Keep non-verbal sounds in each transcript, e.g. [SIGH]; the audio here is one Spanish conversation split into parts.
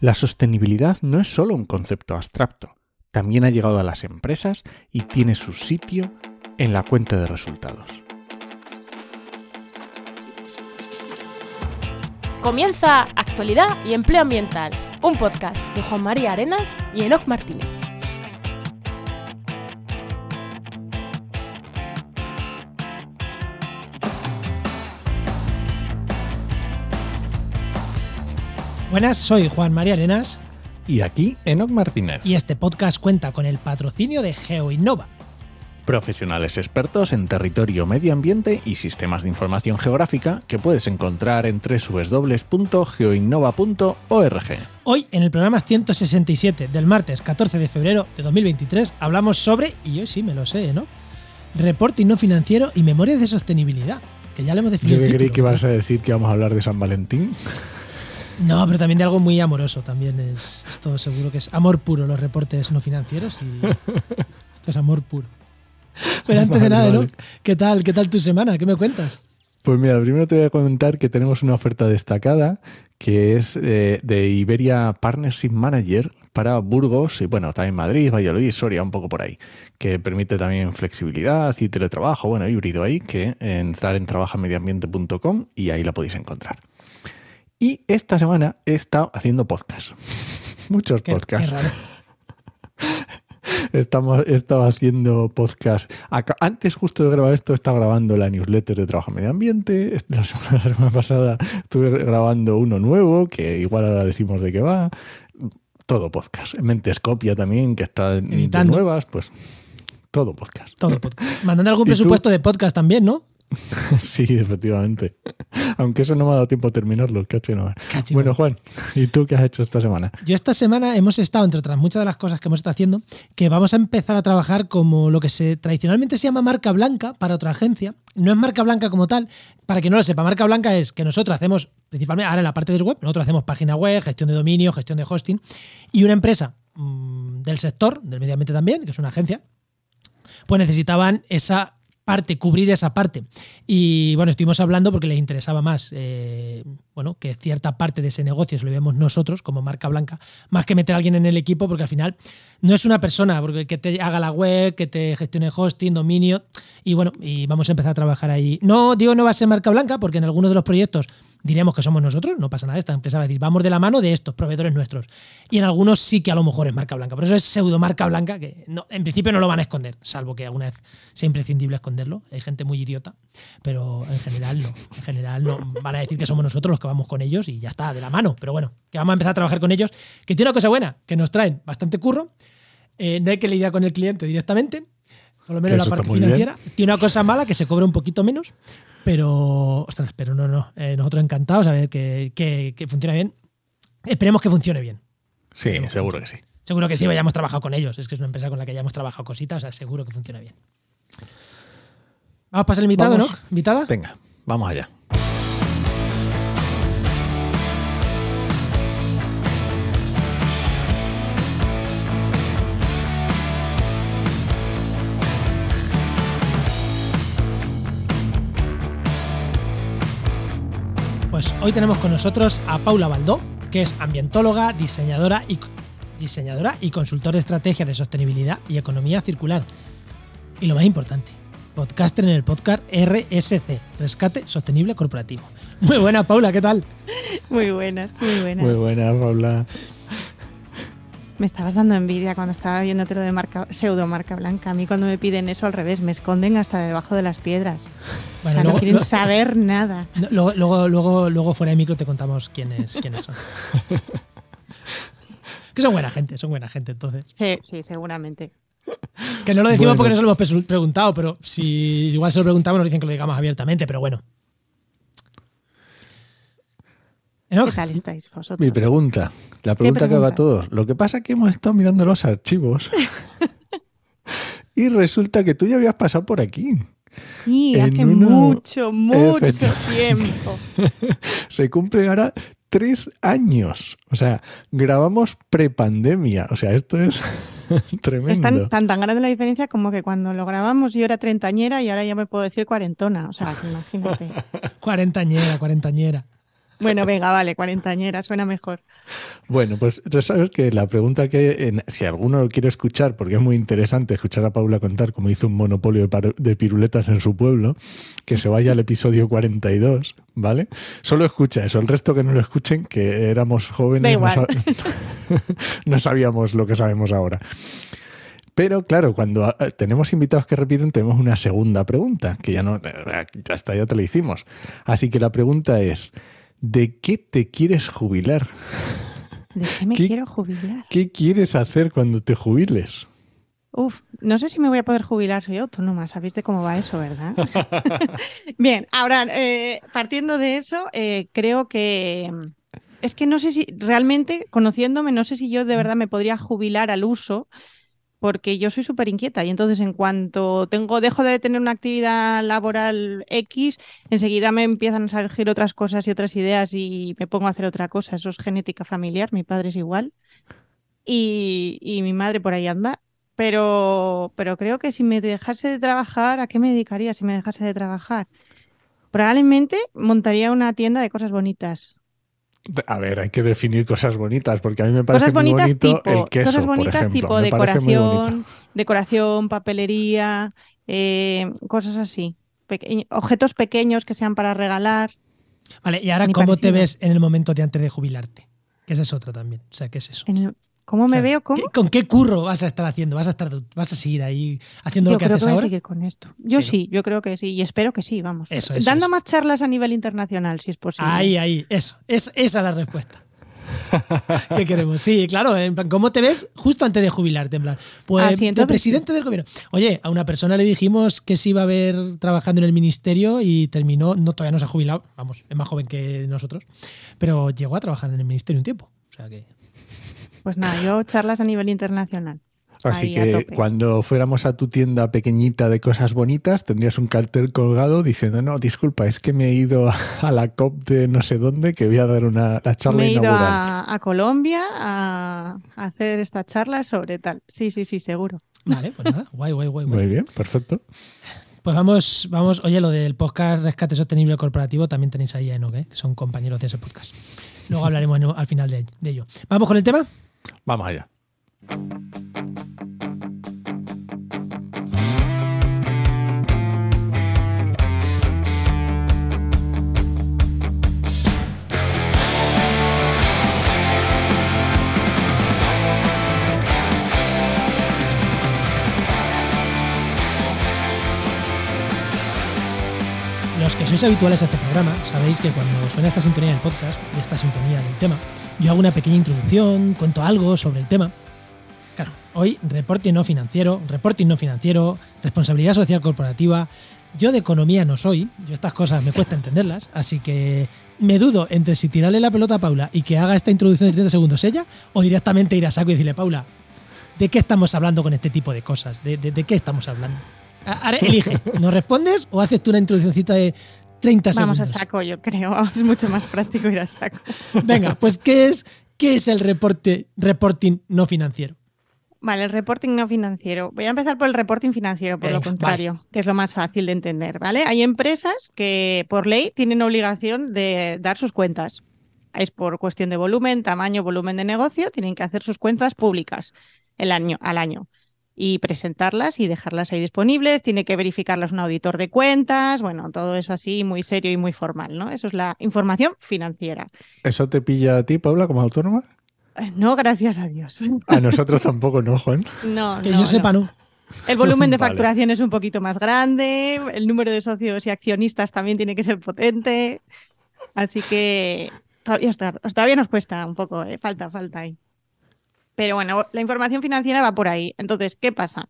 La sostenibilidad no es solo un concepto abstracto, también ha llegado a las empresas y tiene su sitio en la cuenta de resultados. Comienza Actualidad y Empleo Ambiental, un podcast de Juan María Arenas y Enoc Martínez. Buenas, soy Juan María Arenas Y aquí Enoc Martínez, y este podcast cuenta con el patrocinio de GeoInnova. profesionales expertos en territorio, medio ambiente y sistemas de información geográfica que puedes encontrar en www.geoinnova.org. Hoy, en el programa 167 del martes 14 de febrero de 2023, hablamos sobre, y hoy sí me lo sé, ¿no? Reporting no financiero y memorias de sostenibilidad, que ya lo hemos definido. Yo que creí título, que ibas a decir que vamos a hablar de San Valentín. No, pero también de algo muy amoroso, también es esto seguro que es amor puro los reportes no financieros y [LAUGHS] esto es amor puro. Pero antes de nada, ¿no? ¿Qué tal? ¿Qué tal tu semana? ¿Qué me cuentas? Pues mira, primero te voy a comentar que tenemos una oferta destacada que es eh, de Iberia Partnership Manager para Burgos y bueno, también Madrid, Valladolid, Soria, un poco por ahí, que permite también flexibilidad y teletrabajo, bueno, híbrido ahí, que entrar en trabajamediambiente.com y ahí la podéis encontrar. Y esta semana he estado haciendo podcast. [LAUGHS] Muchos Qué, podcasts. qué raro. [LAUGHS] Estamos, he estado haciendo podcast. Acá- Antes, justo de grabar esto, estaba grabando la newsletter de Trabajo en Medio Ambiente. Este- La semana, [LAUGHS] la semana pasada estuve grabando uno nuevo, que igual ahora decimos de qué va. Todo podcast. Mentescopia también, que está en- nuevas, pues todo podcast. Todo podcast. Mandando algún presupuesto de podcast también, ¿no? [LAUGHS] sí, efectivamente. Aunque eso no me ha dado tiempo a terminarlo, caché no. Cachi, Bueno, Juan, ¿y tú qué has hecho esta semana? Yo esta semana hemos estado, entre otras muchas de las cosas que hemos estado haciendo, que vamos a empezar a trabajar como lo que se tradicionalmente se llama marca blanca para otra agencia. No es marca blanca como tal. Para quien no lo sepa, marca blanca es que nosotros hacemos, principalmente ahora en la parte de web, nosotros hacemos página web, gestión de dominio, gestión de hosting, y una empresa mm, del sector, del medio ambiente también, que es una agencia, pues necesitaban esa parte, cubrir esa parte. Y bueno, estuvimos hablando porque les interesaba más, eh, bueno, que cierta parte de ese negocio se lo vemos nosotros como marca blanca, más que meter a alguien en el equipo, porque al final no es una persona porque que te haga la web, que te gestione hosting, dominio, y bueno, y vamos a empezar a trabajar ahí. No digo no va a ser marca blanca, porque en algunos de los proyectos diríamos que somos nosotros, no pasa nada, esta empresa va a decir, vamos de la mano de estos proveedores nuestros. Y en algunos sí que a lo mejor es marca blanca, por eso es pseudo marca blanca, que no, en principio no lo van a esconder, salvo que alguna vez sea imprescindible esconderlo. Hay gente muy idiota, pero en general no. En general no. Van a decir que somos nosotros los que vamos con ellos y ya está, de la mano. Pero bueno, que vamos a empezar a trabajar con ellos, que tiene una cosa buena, que nos traen bastante curro, eh, no hay que lidiar con el cliente directamente, por lo menos la parte financiera. Tiene una cosa mala que se cobra un poquito menos, pero, ostras, pero no, no. Eh, nosotros encantados a ver que, que, que funciona bien. Esperemos que funcione bien. Sí, Esperemos seguro que sí. Seguro que sí, hayamos trabajado con ellos. Es que es una empresa con la que hayamos trabajado cositas, o sea, seguro que funciona bien. Vamos a pasar el invitado, Vamos. ¿no? ¿Invitada? Venga, vamos allá. Hoy tenemos con nosotros a Paula Baldó, que es ambientóloga, diseñadora y, diseñadora y consultor de estrategia de sostenibilidad y economía circular. Y lo más importante, podcaster en el podcast RSC, Rescate Sostenible Corporativo. Muy buena, Paula, ¿qué tal? Muy buenas, muy buenas. Muy buena, Paula. Me estabas dando envidia cuando estaba viéndote lo de marca, pseudo marca blanca. A mí cuando me piden eso al revés, me esconden hasta debajo de las piedras. O sea, no quieren luego, saber nada. no, luego, luego, luego, luego fuera de micro te contamos quiénes, quiénes son. [LAUGHS] que son buena gente, son buena gente, entonces. Sí, sí, seguramente. Que no lo decimos Bueno. porque no se lo hemos preguntado, pero si igual se lo preguntamos nos dicen que lo digamos abiertamente, pero bueno. Enoch, ¿Qué tal estáis vosotros? Mi pregunta, la pregunta que hago a pregunta? todos. Lo que pasa es que hemos estado mirando los archivos [LAUGHS] y resulta que tú ya habías pasado por aquí. Sí, en hace uno- mucho, mucho tiempo. [LAUGHS] Se cumplen ahora tres años. O sea, grabamos prepandemia. O sea, esto es [LAUGHS] tremendo. Es tan, tan, tan grande la diferencia como que cuando lo grabamos yo era treintañera y ahora ya me puedo decir cuarentona. O sea, imagínate. [LAUGHS] cuarentañera, cuarentañera. Bueno, venga, vale, cuarentañera, suena mejor. Bueno, pues ya sabes que la pregunta que, si alguno lo quiere escuchar, porque es muy interesante escuchar a Paula contar cómo hizo un monopolio de, piruletas en su pueblo, que se vaya al episodio 42, ¿vale? Solo escucha eso, el resto que no lo escuchen, que éramos jóvenes, [LAUGHS] no sabíamos lo que sabemos ahora. Pero claro, cuando eh, tenemos invitados que repiten, tenemos una segunda pregunta, que ya no, eh, ya está, ya te la hicimos. Así que la pregunta es, ¿de qué te quieres jubilar? ¿De qué me quiero jubilar? ¿Qué quieres hacer cuando te jubiles? Uf, no sé si me voy a poder jubilar, soy autónoma, sabéis de cómo va eso, ¿verdad? [LAUGHS] Bien, ahora, eh, partiendo de eso, creo que es que no sé si realmente, conociéndome, no sé si yo de verdad me podría jubilar al uso porque yo soy súper inquieta y entonces en cuanto tengo, dejo de tener una actividad laboral X, enseguida me empiezan a surgir otras cosas y otras ideas y me pongo a hacer otra cosa. Eso es genética familiar, mi padre es igual y, y mi madre por ahí anda. Pero, pero creo que si me dejase de trabajar, ¿a qué me dedicaría si me dejase de trabajar? Probablemente montaría una tienda de cosas bonitas. A ver, hay que definir cosas bonitas, porque a mí me parece muy bonito el queso. Cosas bonitas tipo decoración, decoración, papelería, eh, cosas así. objetos pequeños que sean para regalar. Vale, y ahora, ¿cómo te ves en el momento de antes de jubilarte? Que esa es otra también. O sea, ¿qué es eso? ¿Cómo me veo? ¿Con qué curro vas a estar haciendo? ¿Vas a estar, vas a seguir ahí haciendo lo que haces que voy a seguir con esto. Yo sí, yo creo que sí, y espero que sí, vamos. Eso, Dando más charlas a nivel internacional, si es posible. Ahí, ahí, eso. Es, esa es la respuesta. [LAUGHS] ¿Qué queremos? Sí, claro, ¿cómo te ves justo antes de jubilarte? En plan, pues ah, presidente del gobierno. Oye, a una persona le dijimos que se iba a ver trabajando en el ministerio y terminó, no todavía no se ha jubilado, vamos, es más joven que nosotros, pero llegó a trabajar en el ministerio un tiempo. O sea que pues nada, yo charlas a nivel internacional. Así que cuando fuéramos a tu tienda pequeñita de cosas bonitas, tendrías un cartel colgado diciendo, no, disculpa, es que me he ido a la COP de no sé dónde, que voy a dar una charla me he ido a, Colombia a, hacer esta charla sobre tal. Sí, sí, sí, seguro. Vale, pues nada, guay, guay, guay. Muy bien, perfecto. Pues vamos, vamos, oye, lo del podcast Rescate Sostenible Corporativo también tenéis ahí a Enoch, ¿eh? que son compañeros de ese podcast. Luego hablaremos al final de ello. ¿Vamos con el tema? Vamos allá. Los que sois habituales a este programa sabéis que cuando suena esta sintonía del podcast y esta sintonía del tema, yo hago una pequeña introducción, cuento algo sobre el tema. Claro, hoy reporting no financiero, reporting no financiero, responsabilidad social corporativa. Yo de economía no soy, yo estas cosas me cuesta entenderlas, así que me dudo entre si tirarle la pelota a Paula y que haga esta introducción de 30 segundos ella, o directamente ir a saco y decirle, Paula, ¿de qué estamos hablando con este tipo de cosas? ¿De, de, qué estamos hablando? Ahora elige, ¿nos respondes o haces tú una introduccióncita de 30 Vamos a saco, yo creo. [LAUGHS] Es mucho más práctico ir a saco. [LAUGHS] Venga, pues ¿qué es, qué es el reporte, reporting no financiero? Vale, el reporting no financiero. Voy a empezar por el reporting financiero, por lo contrario, que es lo más fácil de entender, ¿vale? Hay empresas que por ley tienen obligación de dar sus cuentas. Es por cuestión de volumen, tamaño, volumen de negocio, tienen que hacer sus cuentas públicas el año, al año y presentarlas y dejarlas ahí disponibles. Tiene que verificarlas un auditor de cuentas, bueno, todo eso así muy serio y muy formal, ¿no? Eso es la información financiera. ¿Eso te pilla a ti, Paula, como autónoma? Eh, no, gracias a Dios. A nosotros tampoco, ¿no, Juan? [LAUGHS] No, que yo sepa, no. El volumen de [LAUGHS] facturación es un poquito más grande, el número de socios y accionistas también tiene que ser potente. Así que todavía, todavía nos cuesta un poco, ¿eh? falta, falta ahí. Pero bueno, la información financiera va por ahí. Entonces, ¿qué pasa?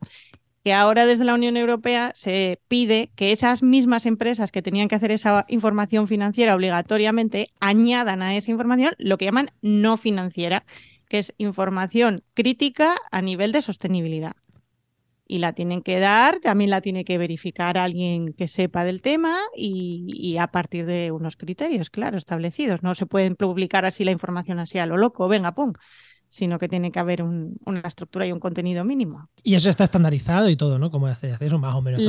Que ahora desde la Unión Europea se pide que esas mismas empresas que tenían que hacer esa información financiera obligatoriamente añadan a esa información lo que llaman no financiera, que es información crítica a nivel de sostenibilidad. Y la tienen que dar, también la tiene que verificar alguien que sepa del tema y, a partir de unos criterios, claro, establecidos. No se pueden publicar así la información así a lo loco, venga, pum sino que tiene que haber una estructura y un contenido mínimo. Y eso está estandarizado y todo, ¿no? ¿Cómo hace eso más o menos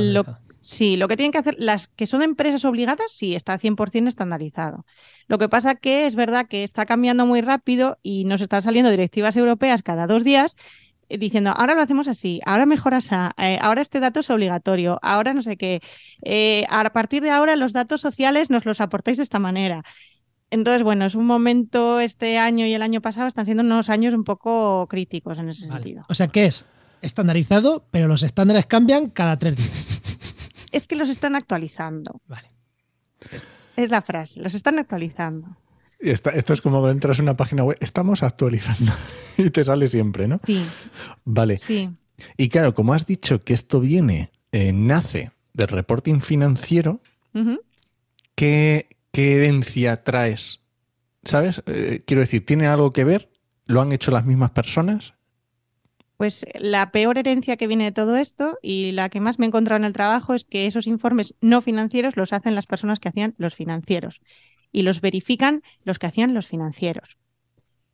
Sí, lo que tienen que hacer, las que son empresas obligadas, sí, está 100% estandarizado. Lo que pasa que es verdad que está cambiando muy rápido y nos están saliendo directivas europeas cada dos días eh, diciendo, ahora lo hacemos así, ahora mejoras a, eh, ahora este dato es obligatorio, ahora no sé qué, eh, a partir de ahora los datos sociales nos los aportáis de esta manera. Entonces, bueno, es un momento, este año y el año pasado están siendo unos años un poco críticos en ese sentido. O sea, ¿qué es? Estandarizado, pero los estándares cambian cada tres días. [LAUGHS] Es que los están actualizando. Vale. Es la frase, los están actualizando. Y esto es como entras en una página web, estamos actualizando [LAUGHS] y te sale siempre, ¿no? Sí. Vale. Sí. Y claro, como has dicho que esto viene, eh, nace del reporting financiero, Ujú. ¿qué, qué herencia traes? ¿Sabes? Eh, quiero decir, ¿tiene algo que ver? ¿Lo han hecho las mismas personas? Pues la peor herencia que viene de todo esto y la que más me he encontrado en el trabajo es que esos informes no financieros los hacen las personas que hacían los financieros y los verifican los que hacían los financieros.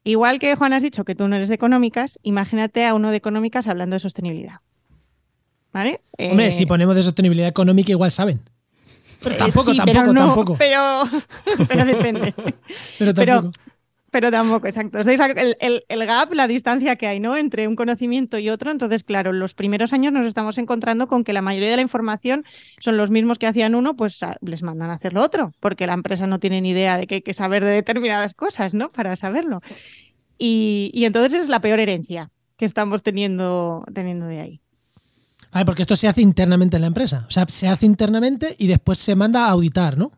Igual que Juan has dicho que tú no eres de económicas, imagínate a uno de económicas hablando de sostenibilidad. ¿Vale? Hombre, Eh, si ponemos de sostenibilidad económica, igual saben. Pero eh, tampoco, sí, tampoco, pero no, tampoco. Pero, [LAUGHS] pero depende. [LAUGHS] Pero tampoco. Pero tampoco, exacto. ¿Os dais a- el, el- el gap, la distancia que hay, ¿no? Entre un conocimiento y otro. Entonces, claro, los primeros años nos estamos encontrando con que la mayoría de la información son los mismos que hacían uno, pues a- les mandan a hacer lo otro, porque la empresa no tiene ni idea de que hay que saber de determinadas cosas, ¿no? Para saberlo. Y, y entonces es la peor herencia que estamos teniendo, teniendo de ahí. Vale, porque esto se hace internamente en la empresa. O sea, se hace internamente y después se manda a auditar, ¿no?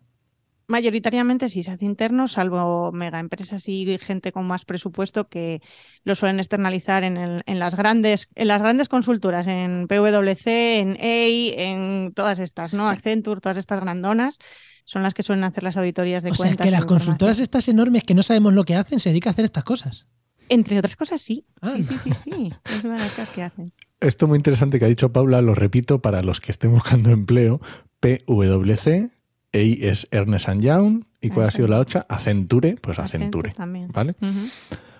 Mayoritariamente sí se hace interno, salvo mega empresas y gente con más presupuesto que lo suelen externalizar en, el- en las grandes, en las grandes consultoras, en PwC, en EY, en todas estas, ¿no? Accenture, todas estas grandonas, son las que suelen hacer las auditorías de O sea, cuentas. que las consultoras estas enormes que no sabemos lo que hacen se dedican a hacer estas cosas. Entre otras cosas, sí. Ah, Sí, sí, sí, sí. Es una de las cosas que hacen. Esto muy interesante que ha dicho Paula, lo repito para los que estén buscando empleo. PwC, EI es Ernest Young, ¿y cuál ha sido la otra? Accenture, pues Accenture. Accenture también. ¿Vale?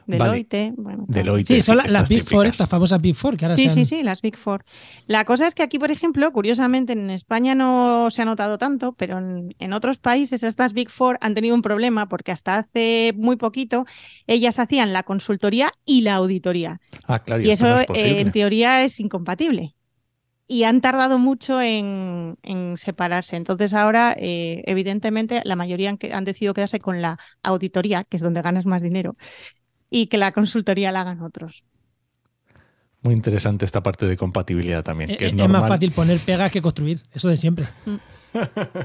Deloitte, bueno. tal. Deloitte. Sí, son las Big Four, estas famosas Big Four, que ahora Sí, se sí, han- sí, las Big Four. La cosa es que aquí, por ejemplo, curiosamente en España no se ha notado tanto, pero en, en otros países estas Big Four han tenido un problema porque hasta hace muy poquito ellas hacían la consultoría y la auditoría. Ah, claro, Y eso no es eh, posible. en teoría es incompatible. Y han tardado mucho en, en separarse. Entonces ahora, eh, evidentemente, la mayoría han, que- han decidido quedarse con la auditoría, que es donde ganas más dinero, y que la consultoría la hagan otros. Muy interesante esta parte de compatibilidad también. Eh, que eh, es, más fácil poner pegas que construir, eso de siempre. Mm.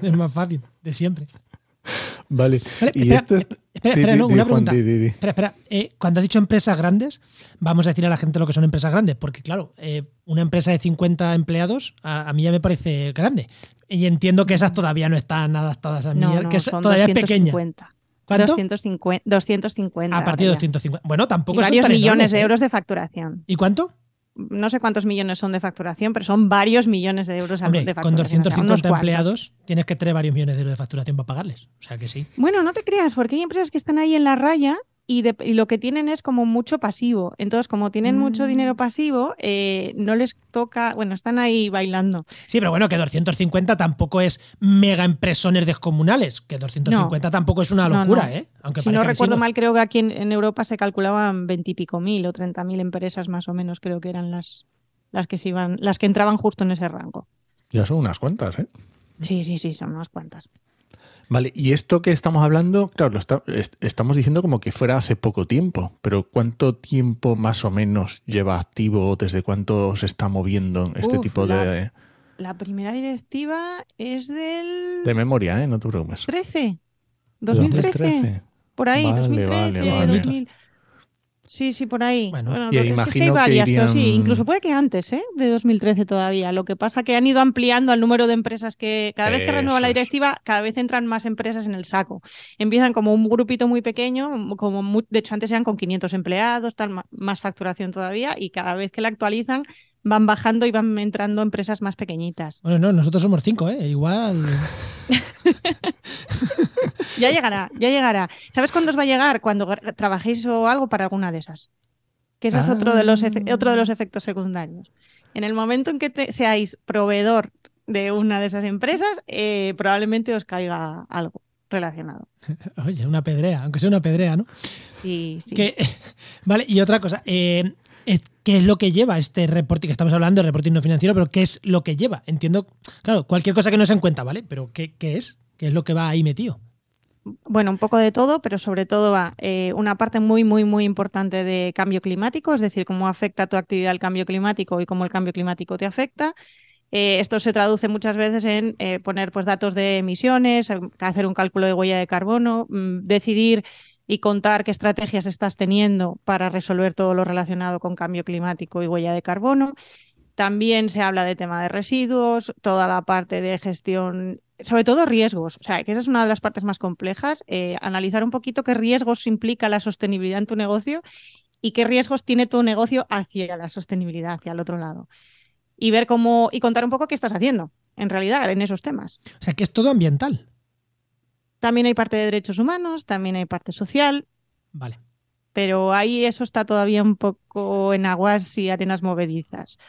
[LAUGHS] es más fácil, de siempre. Vale. Vale, y espera, esto es... espera, Sí, espera, di- no, di, una pregunta. di, di, di. Espera, espera. eh, cuando has dicho empresas grandes, vamos a decir a la gente lo que son empresas grandes, porque claro, eh, una empresa de 50 empleados a, a mí ya me parece grande. Y entiendo que esas todavía no están adaptadas a mí, No, no, que es- son todavía es pequeña. 250. ¿Cuánto? 250, 250. A partir de ahora ya. 250. Bueno, Y tampoco son varios tan millones enormes, de ¿eh? euros de facturación. ¿Y cuánto? No sé cuántos millones son de facturación, pero son varios millones de euros Hombre, de con facturación. o sea, unos 250 cuantos. empleados tienes que tener varios millones de euros de facturación para pagarles. O sea que sí. Bueno, no te creas, porque hay empresas que están ahí en la raya y, de- y lo que tienen es como mucho pasivo. Entonces, como tienen mucho Mm. dinero pasivo, eh, no les toca, bueno, están ahí bailando. Sí, pero bueno, que 250 tampoco es mega empresones descomunales. Que 250 tampoco es una No, locura, no. ¿eh? Aunque si no recuerdo mal, creo que aquí en, en Europa se calculaban veintipico mil o treinta mil empresas más o menos, creo que eran las, las que se iban, las que entraban justo en ese rango. Ya son unas cuantas, ¿eh? Sí, sí, sí, son unas cuantas. Vale, y esto que estamos hablando, claro, lo está- est- estamos diciendo como que fuera hace poco tiempo, pero ¿cuánto tiempo más o menos lleva activo? ¿Desde cuánto se está moviendo este Uf, tipo la- de, La primera directiva es del de memoria, ¿eh? No te preocupes. 13, 2013. Por ahí, Vale, 2013, vale, vale. 2000. Sí, sí, por ahí. Bueno, Bueno, y es que imagino hay que varias, pero sí, incluso puede que antes, ¿eh? De 2013 todavía. Lo que pasa que han ido ampliando el número de empresas que cada vez que renueva la es. directiva, cada vez entran más empresas en el saco. Empiezan como un grupito muy pequeño, como de hecho antes eran con 500 empleados, tal, más facturación todavía, y cada vez que la actualizan van bajando y van entrando empresas más pequeñitas. Bueno, no, nosotros somos cinco, ¿eh? Igual. [LAUGHS] Ya llegará, ya llegará. ¿Sabes cuándo os va a llegar? Cuando trabajéis o algo para alguna de esas. Que ese es otro de los, otro de los efectos secundarios. En el momento en que te- seáis proveedor de una de esas empresas, eh, probablemente os caiga algo relacionado. [LAUGHS] Oye, una pedrea, aunque sea una pedrea, ¿no? Sí, sí. [LAUGHS] vale, y otra cosa, eh, eh, ¿qué es lo que lleva este reporting que estamos hablando, el reporting no financiero, pero qué es lo que lleva? Entiendo, claro, cualquier cosa que no se en cuenta, ¿vale? Pero ¿qué, qué es? ¿Qué es lo que va ahí metido? bueno, un poco de todo, pero sobre todo va eh, una parte muy, muy, muy importante de cambio climático, es decir, cómo afecta tu actividad el cambio climático y cómo el cambio climático te afecta. Eh, esto se traduce muchas veces en eh, poner pues, datos de emisiones, hacer un cálculo de huella de carbono, mm, decidir y contar qué estrategias estás teniendo para resolver todo lo relacionado con cambio climático y huella de carbono. También se habla de tema de residuos, toda la parte de gestión sobre todo riesgos, o sea, que esa es una de las partes más complejas, eh, analizar un poquito qué riesgos implica la sostenibilidad en tu negocio y qué riesgos tiene tu negocio hacia la sostenibilidad, hacia el otro lado. Y ver cómo, y contar un poco qué estás haciendo, en realidad, en esos temas. O sea, que es todo ambiental. También hay parte de derechos humanos, también hay parte social. Vale. Pero ahí eso está todavía un poco en aguas y arenas movedizas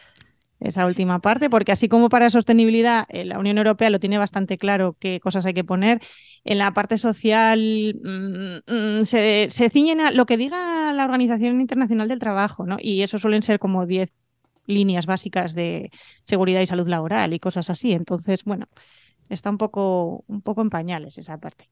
esa última parte, porque así como para sostenibilidad eh, la Unión Europea lo tiene bastante claro qué cosas hay que poner, en la parte social mm, mm, se, se, ciñen a lo que diga la Organización Internacional del Trabajo, ¿no? Y eso suelen ser como 10 líneas básicas de seguridad y salud laboral y cosas así. Entonces, bueno, está un poco, un poco en pañales esa parte.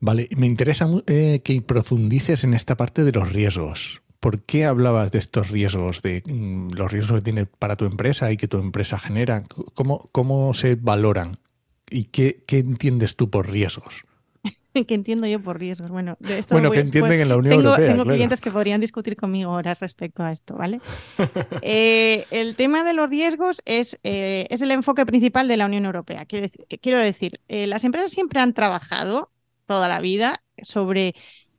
Vale, me interesa eh, que profundices en esta parte de los riesgos. ¿Por qué hablabas de estos riesgos, de mm, los riesgos que tiene para tu empresa y que tu empresa genera? ¿Cómo, cómo se valoran? ¿Y qué, qué entiendes tú por riesgos? [LAUGHS] ¿Qué entiendo yo por riesgos? Bueno, de esto bueno que entienden pues, en la Unión tengo, Europea. Tengo clientes que podrían discutir conmigo horas respecto a esto, ¿vale? Eh, el tema de los riesgos es, eh, es el enfoque principal de la Unión Europea. Quiero decir, quiero decir eh, las empresas siempre han trabajado toda la vida sobre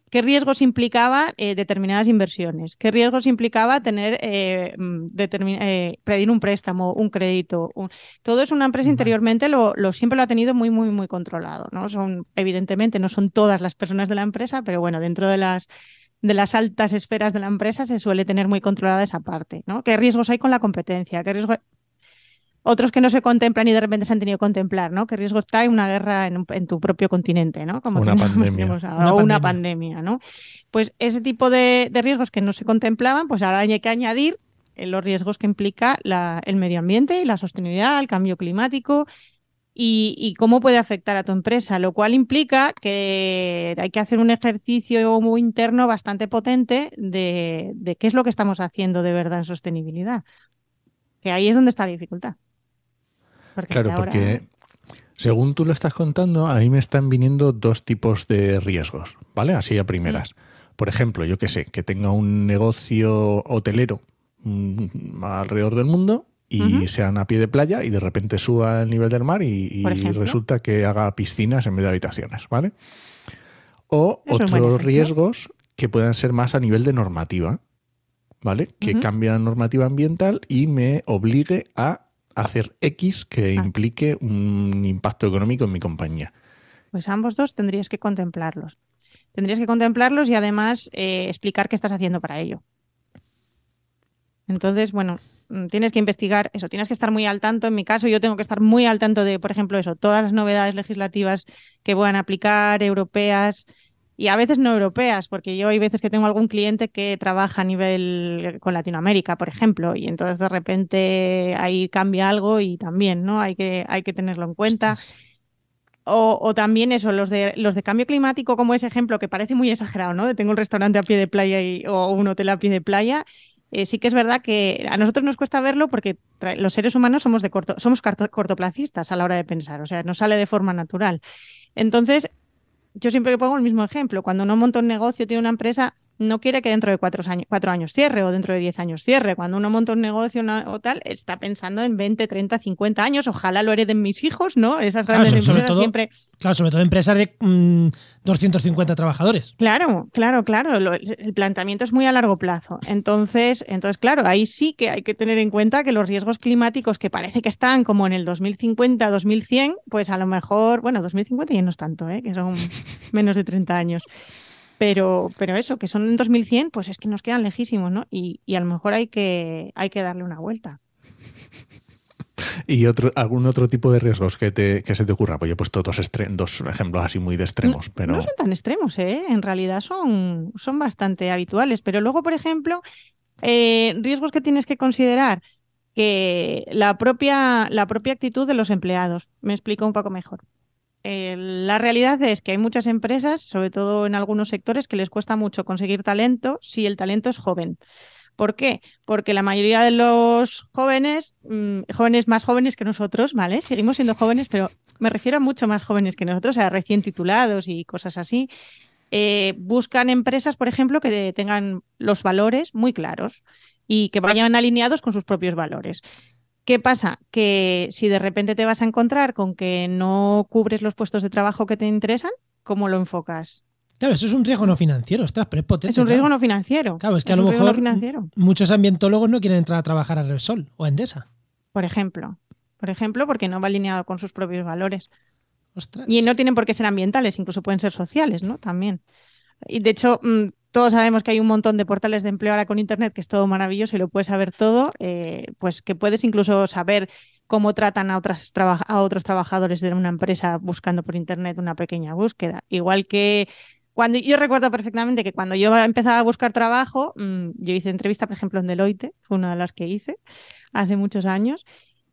qué riesgos implicaba eh, determinadas inversiones, qué riesgos implicaba tener eh, mm, eh, pedir un préstamo, un crédito. Todo eso una empresa interiormente lo, siempre lo ha tenido muy, muy, muy controlado. ¿no? Son, evidentemente, no son todas las personas de la empresa, pero bueno, dentro de las de las altas esferas de la empresa se suele tener muy controlada esa parte, ¿no? ¿Qué riesgos hay con la competencia? ¿Qué riesgo otros que no se contemplan y de repente se han tenido que contemplar, ¿no? ¿Qué riesgos trae una guerra en, tu propio continente, ¿no? Como una pandemia. una o una pandemia, ¿no? Pues ese tipo de, riesgos que no se contemplaban, pues ahora hay que añadir los riesgos que implica el medio ambiente y la sostenibilidad, el cambio climático y, cómo puede afectar a tu empresa, lo cual implica que hay que hacer un ejercicio muy interno bastante potente de, de qué es lo que estamos haciendo de verdad en sostenibilidad. Que ahí es donde está la dificultad claro, porque según tú lo estás contando, a mí me están viniendo dos tipos de riesgos, ¿vale? Así a primeras. Por ejemplo, yo que sé, que tenga un negocio hotelero mm, alrededor del mundo y sean a pie de playa y de repente suba el nivel del mar y, resulta que haga piscinas en vez de habitaciones, ¿vale? O otros riesgos que puedan ser más a nivel de normativa, ¿vale? Que cambie la normativa ambiental y me obligue a hacer X que ah. implique un impacto económico en mi compañía. Pues ambos dos tendrías que contemplarlos. Tendrías que contemplarlos y además eh, explicar qué estás haciendo para ello. Entonces, bueno, mm, tienes que investigar eso, tienes que estar muy al tanto. En mi caso, yo tengo que estar muy al tanto de, por ejemplo, eso, todas las novedades legislativas que puedan aplicar, europeas, y a veces no europeas, porque yo hay veces que tengo algún cliente que trabaja a nivel con Latinoamérica, por ejemplo, y entonces de repente ahí cambia algo y también, ¿no? Hay que, hay que tenerlo en cuenta. O, o, también eso, los de, los de cambio climático, como ese ejemplo que parece muy exagerado, ¿no? De tengo un restaurante a pie de playa y, o un hotel a pie de playa. Eh, sí que es verdad que a nosotros nos cuesta verlo porque los seres humanos somos de corto, somos cortoplacistas a la hora de pensar, o sea, nos sale de forma natural. Entonces, yo siempre pongo el mismo ejemplo. Cuando uno monta un negocio, tiene una empresa, no quiere que dentro de cuatro años, cuatro años cierre o dentro de diez años cierre. Cuando uno monta un negocio o tal, está pensando en 20, 30, 50 años. Ojalá lo hereden mis hijos, ¿no? Esas grandes empresas siempre. Claro, sobre todo empresas de 250 mm, trabajadores. Claro, claro, claro. el planteamiento es muy a largo plazo. Entonces, entonces, claro, ahí sí que hay que tener en cuenta que los riesgos climáticos que parece que están como en el 2050, 2100, pues a lo mejor, bueno, 2050 ya no es tanto, ¿eh? que son menos de 30 años. Pero, pero eso, que son en 2100, pues es que nos quedan lejísimos, ¿no? Y, a lo mejor hay que, hay que darle una vuelta. [LAUGHS] ¿Y otro, algún otro tipo de riesgos que, te, que se te ocurra? Pues yo he puesto dos, dos ejemplos así muy de extremos. pero... No son tan extremos, ¿eh? En realidad son, son bastante habituales. Pero luego, por ejemplo, eh, riesgos que tienes que considerar que la propia, la propia actitud de los empleados. Me explico un poco mejor. Eh, la realidad es que hay muchas empresas, sobre todo en algunos sectores, que les cuesta mucho conseguir talento si el talento es joven. ¿Por qué? Porque la mayoría de los jóvenes, mm, jóvenes más jóvenes que nosotros, ¿vale? Seguimos siendo jóvenes, pero me refiero a mucho más jóvenes que nosotros, a recién titulados y cosas así, eh, buscan empresas, por ejemplo, que tengan los valores muy claros y que vayan alineados con sus propios valores. ¿Qué pasa? Que si de repente te vas a encontrar con que no cubres los puestos de trabajo que te interesan, ¿cómo lo enfocas? Claro, eso es un riesgo no financiero, ostras, pero es potente. Es un riesgo no financiero. Claro, es que a lo mejor muchos ambientólogos no quieren entrar a trabajar a Repsol o a Endesa. Por ejemplo. Por ejemplo, porque no va alineado con sus propios valores. Y no tienen por qué ser ambientales, incluso pueden ser sociales, ¿no? También. Y de hecho, mm, todos sabemos que hay un montón de portales de empleo ahora con Internet, que es todo maravilloso y lo puedes saber todo, eh, pues que puedes incluso saber cómo tratan a, otros trabajadores de una empresa buscando por Internet una pequeña búsqueda. Igual que cuando yo recuerdo perfectamente que cuando yo empezaba a buscar trabajo, mm, yo hice entrevista, por ejemplo, en Deloitte, fue una de las que hice hace muchos años,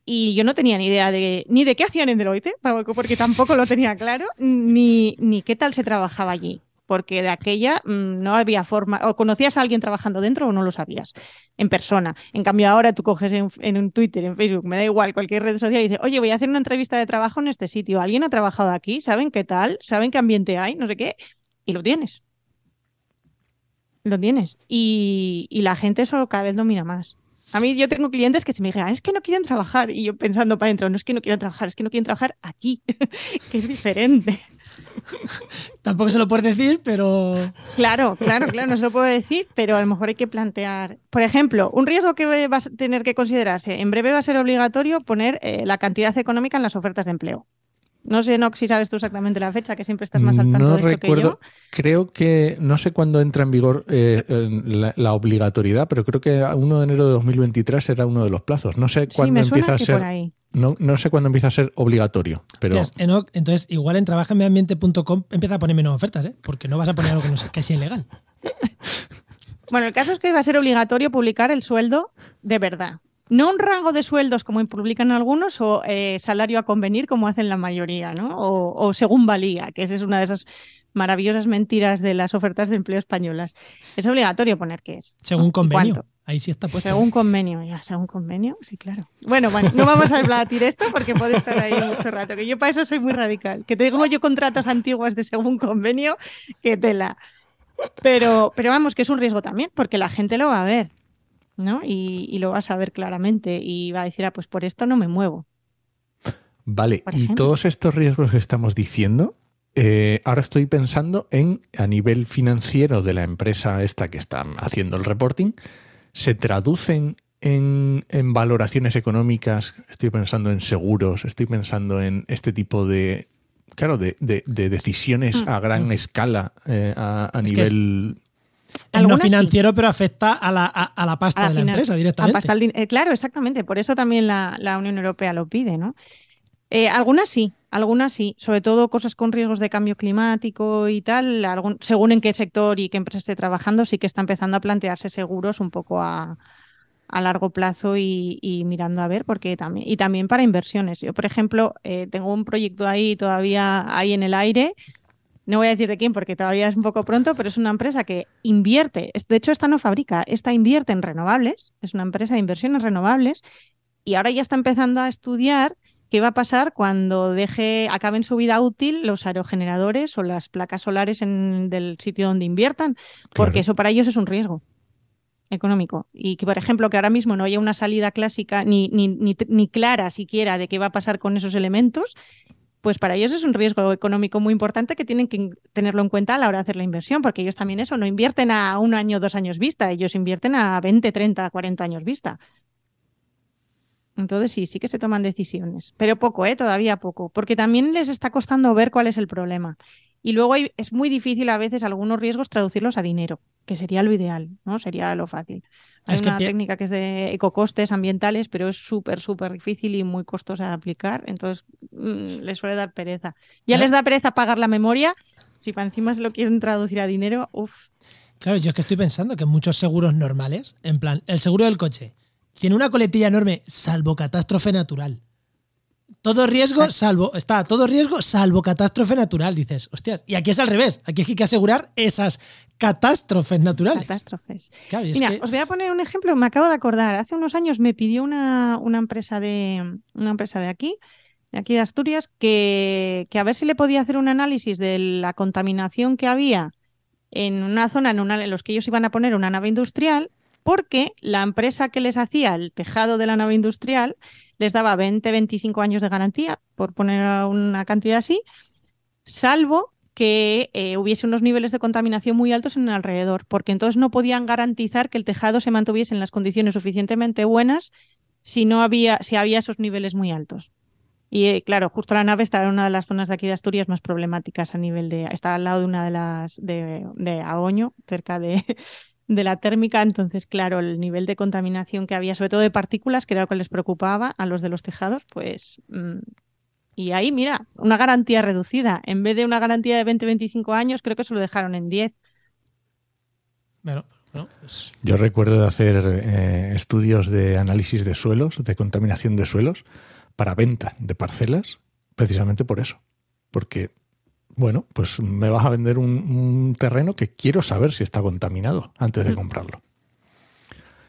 y yo no tenía ni idea de ni de qué hacían en Deloitte, porque tampoco lo tenía claro, ni, ni qué tal se trabajaba allí porque de aquella mm, no había forma, o conocías a alguien trabajando dentro o no lo sabías en persona. En cambio, ahora tú coges en, un Twitter, en Facebook, me da igual, cualquier red social y dices, oye, voy a hacer una entrevista de trabajo en este sitio. ¿Alguien ha trabajado aquí? ¿Saben qué tal? ¿Saben qué ambiente hay? No sé qué. Y lo tienes. Lo tienes. Y, y la gente eso cada vez domina más. A mí yo tengo clientes que se me dicen, ah, es que no quieren trabajar. Y yo pensando para adentro, no es que no quieran trabajar, es que no quieren trabajar aquí, [LAUGHS] que es diferente. [LAUGHS] Tampoco se lo puedes decir, pero... Claro, claro, claro, no se lo puedo decir, pero a lo mejor hay que plantear... Por ejemplo, un riesgo que vas a tener que considerarse. En breve va a ser obligatorio poner eh, la cantidad económica en las ofertas de empleo. No sé, no, si sabes tú exactamente la fecha, que siempre estás más al tanto de esto que yo. Creo que, no sé cuándo entra en vigor eh, la, obligatoriedad, pero creo que 1 de enero de 2023 será uno de los plazos. No sé cuándo empieza a ser. No, no, sé cuándo empieza a ser obligatorio. Pero... entonces, igual en trabajameambiente.com empieza a poner menos ofertas, ¿eh? porque no vas a poner algo que, no que sea ilegal. [LAUGHS] Bueno, el caso es que va a ser obligatorio publicar el sueldo de verdad no un rango de sueldos como publican algunos o eh, salario a convenir como hacen la mayoría, ¿no? O, según valía, que esa es una de esas maravillosas mentiras de las ofertas de empleo españolas. Es obligatorio poner qué es. Según convenio. Ahí sí está puesto. Según convenio, ya, según convenio, sí, claro. Bueno, bueno, no vamos a debatir esto porque puede estar ahí mucho rato, que yo para eso soy muy radical. Que tengo yo contratos antiguos de según convenio, que tela. Pero, pero vamos, que es un riesgo también, porque la gente lo va a ver. ¿no? Y, lo vas a ver claramente y va a decir, ah, pues por esto no me muevo. Vale, y todos estos riesgos que estamos diciendo, eh, ahora estoy pensando en a nivel financiero de la empresa esta que están haciendo el reporting, ¿se traducen en, valoraciones económicas? Estoy pensando en seguros, estoy pensando en este tipo de, claro, de, decisiones mm. a gran escala eh, a, nivel es no financiero, pero afecta a la, pasta de la empresa directamente. Eh, claro, exactamente. Por eso también la, Unión Europea lo pide, ¿no? Eh, algunas sí, algunas sí, sobre todo cosas con riesgos de cambio climático y tal, según en qué sector y qué empresa esté trabajando, sí que está empezando a plantearse seguros un poco a, largo plazo y, mirando a ver, porque también, y también para inversiones. Yo, por ejemplo, eh, tengo un proyecto ahí todavía ahí en el aire no voy a decir de quién porque todavía es un poco pronto, pero es una empresa que invierte, de hecho esta no fabrica, esta invierte en renovables, es una empresa de inversiones renovables y ahora ya está empezando a estudiar qué va a pasar cuando deje, acaben su vida útil los aerogeneradores o las placas solares en, del sitio donde inviertan, porque eso para ellos es un riesgo económico. Y que, por ejemplo, que ahora mismo no haya una salida clásica ni, ni, ni, ni clara siquiera de qué va a pasar con esos elementos, pues para ellos es un riesgo económico muy importante que tienen que tenerlo en cuenta a la hora de hacer la inversión, porque ellos también eso no invierten a un año, dos años vista, ellos invierten a 20, 30, 40 años vista. Entonces sí, sí que se toman decisiones, pero poco, ¿eh? todavía poco, porque también les está costando ver cuál es el problema. Y luego es muy difícil a veces algunos riesgos traducirlos a dinero. que sería lo ideal, ¿no? Sería lo fácil. Hay una técnica que es de ecocostes ambientales, pero es súper, súper difícil y muy costosa de aplicar, entonces mm, les suele dar pereza. Ya les da pereza pagar la memoria, si para encima se lo quieren traducir a dinero, uff. Claro, yo es que estoy pensando que muchos seguros normales, en plan, el seguro del coche, tiene una coletilla enorme, salvo catástrofe natural. Todo riesgo, salvo, está todo riesgo, salvo catástrofe natural, dices. Hostias, y aquí es al revés. Aquí hay que asegurar esas catástrofes naturales. Catástrofes. Mira, os voy a poner un ejemplo, me acabo de acordar. Hace unos años me pidió una, empresa de una empresa de aquí, de aquí de Asturias, que, que, a ver si le podía hacer un análisis de la contaminación que había en una zona en, una, en los que ellos iban a poner una nave industrial, porque la empresa que les hacía el tejado de la nave industrial les daba 20, 25 años de garantía, por poner una cantidad así, salvo que eh, hubiese unos niveles de contaminación muy altos en el alrededor, porque entonces no podían garantizar que el tejado se mantuviese en las condiciones suficientemente buenas si no había, si había esos niveles muy altos. Y eh, claro, justo la nave está en una de las zonas de aquí de Asturias más problemáticas a nivel de. Está al lado de una de las de, de cerca de, de la térmica, entonces, claro, el nivel de contaminación que había, sobre todo de partículas, que era lo que les preocupaba a los de los tejados, pues... Mm, y ahí, mira, una garantía reducida. En vez de una garantía de 20-25 años, creo que se lo dejaron en 10. Bueno, pues Yo recuerdo de hacer eh, estudios de análisis de suelos, de contaminación de suelos, para venta de parcelas, precisamente por eso. Porque bueno, pues me vas a vender un, terreno que quiero saber si está contaminado antes de comprarlo.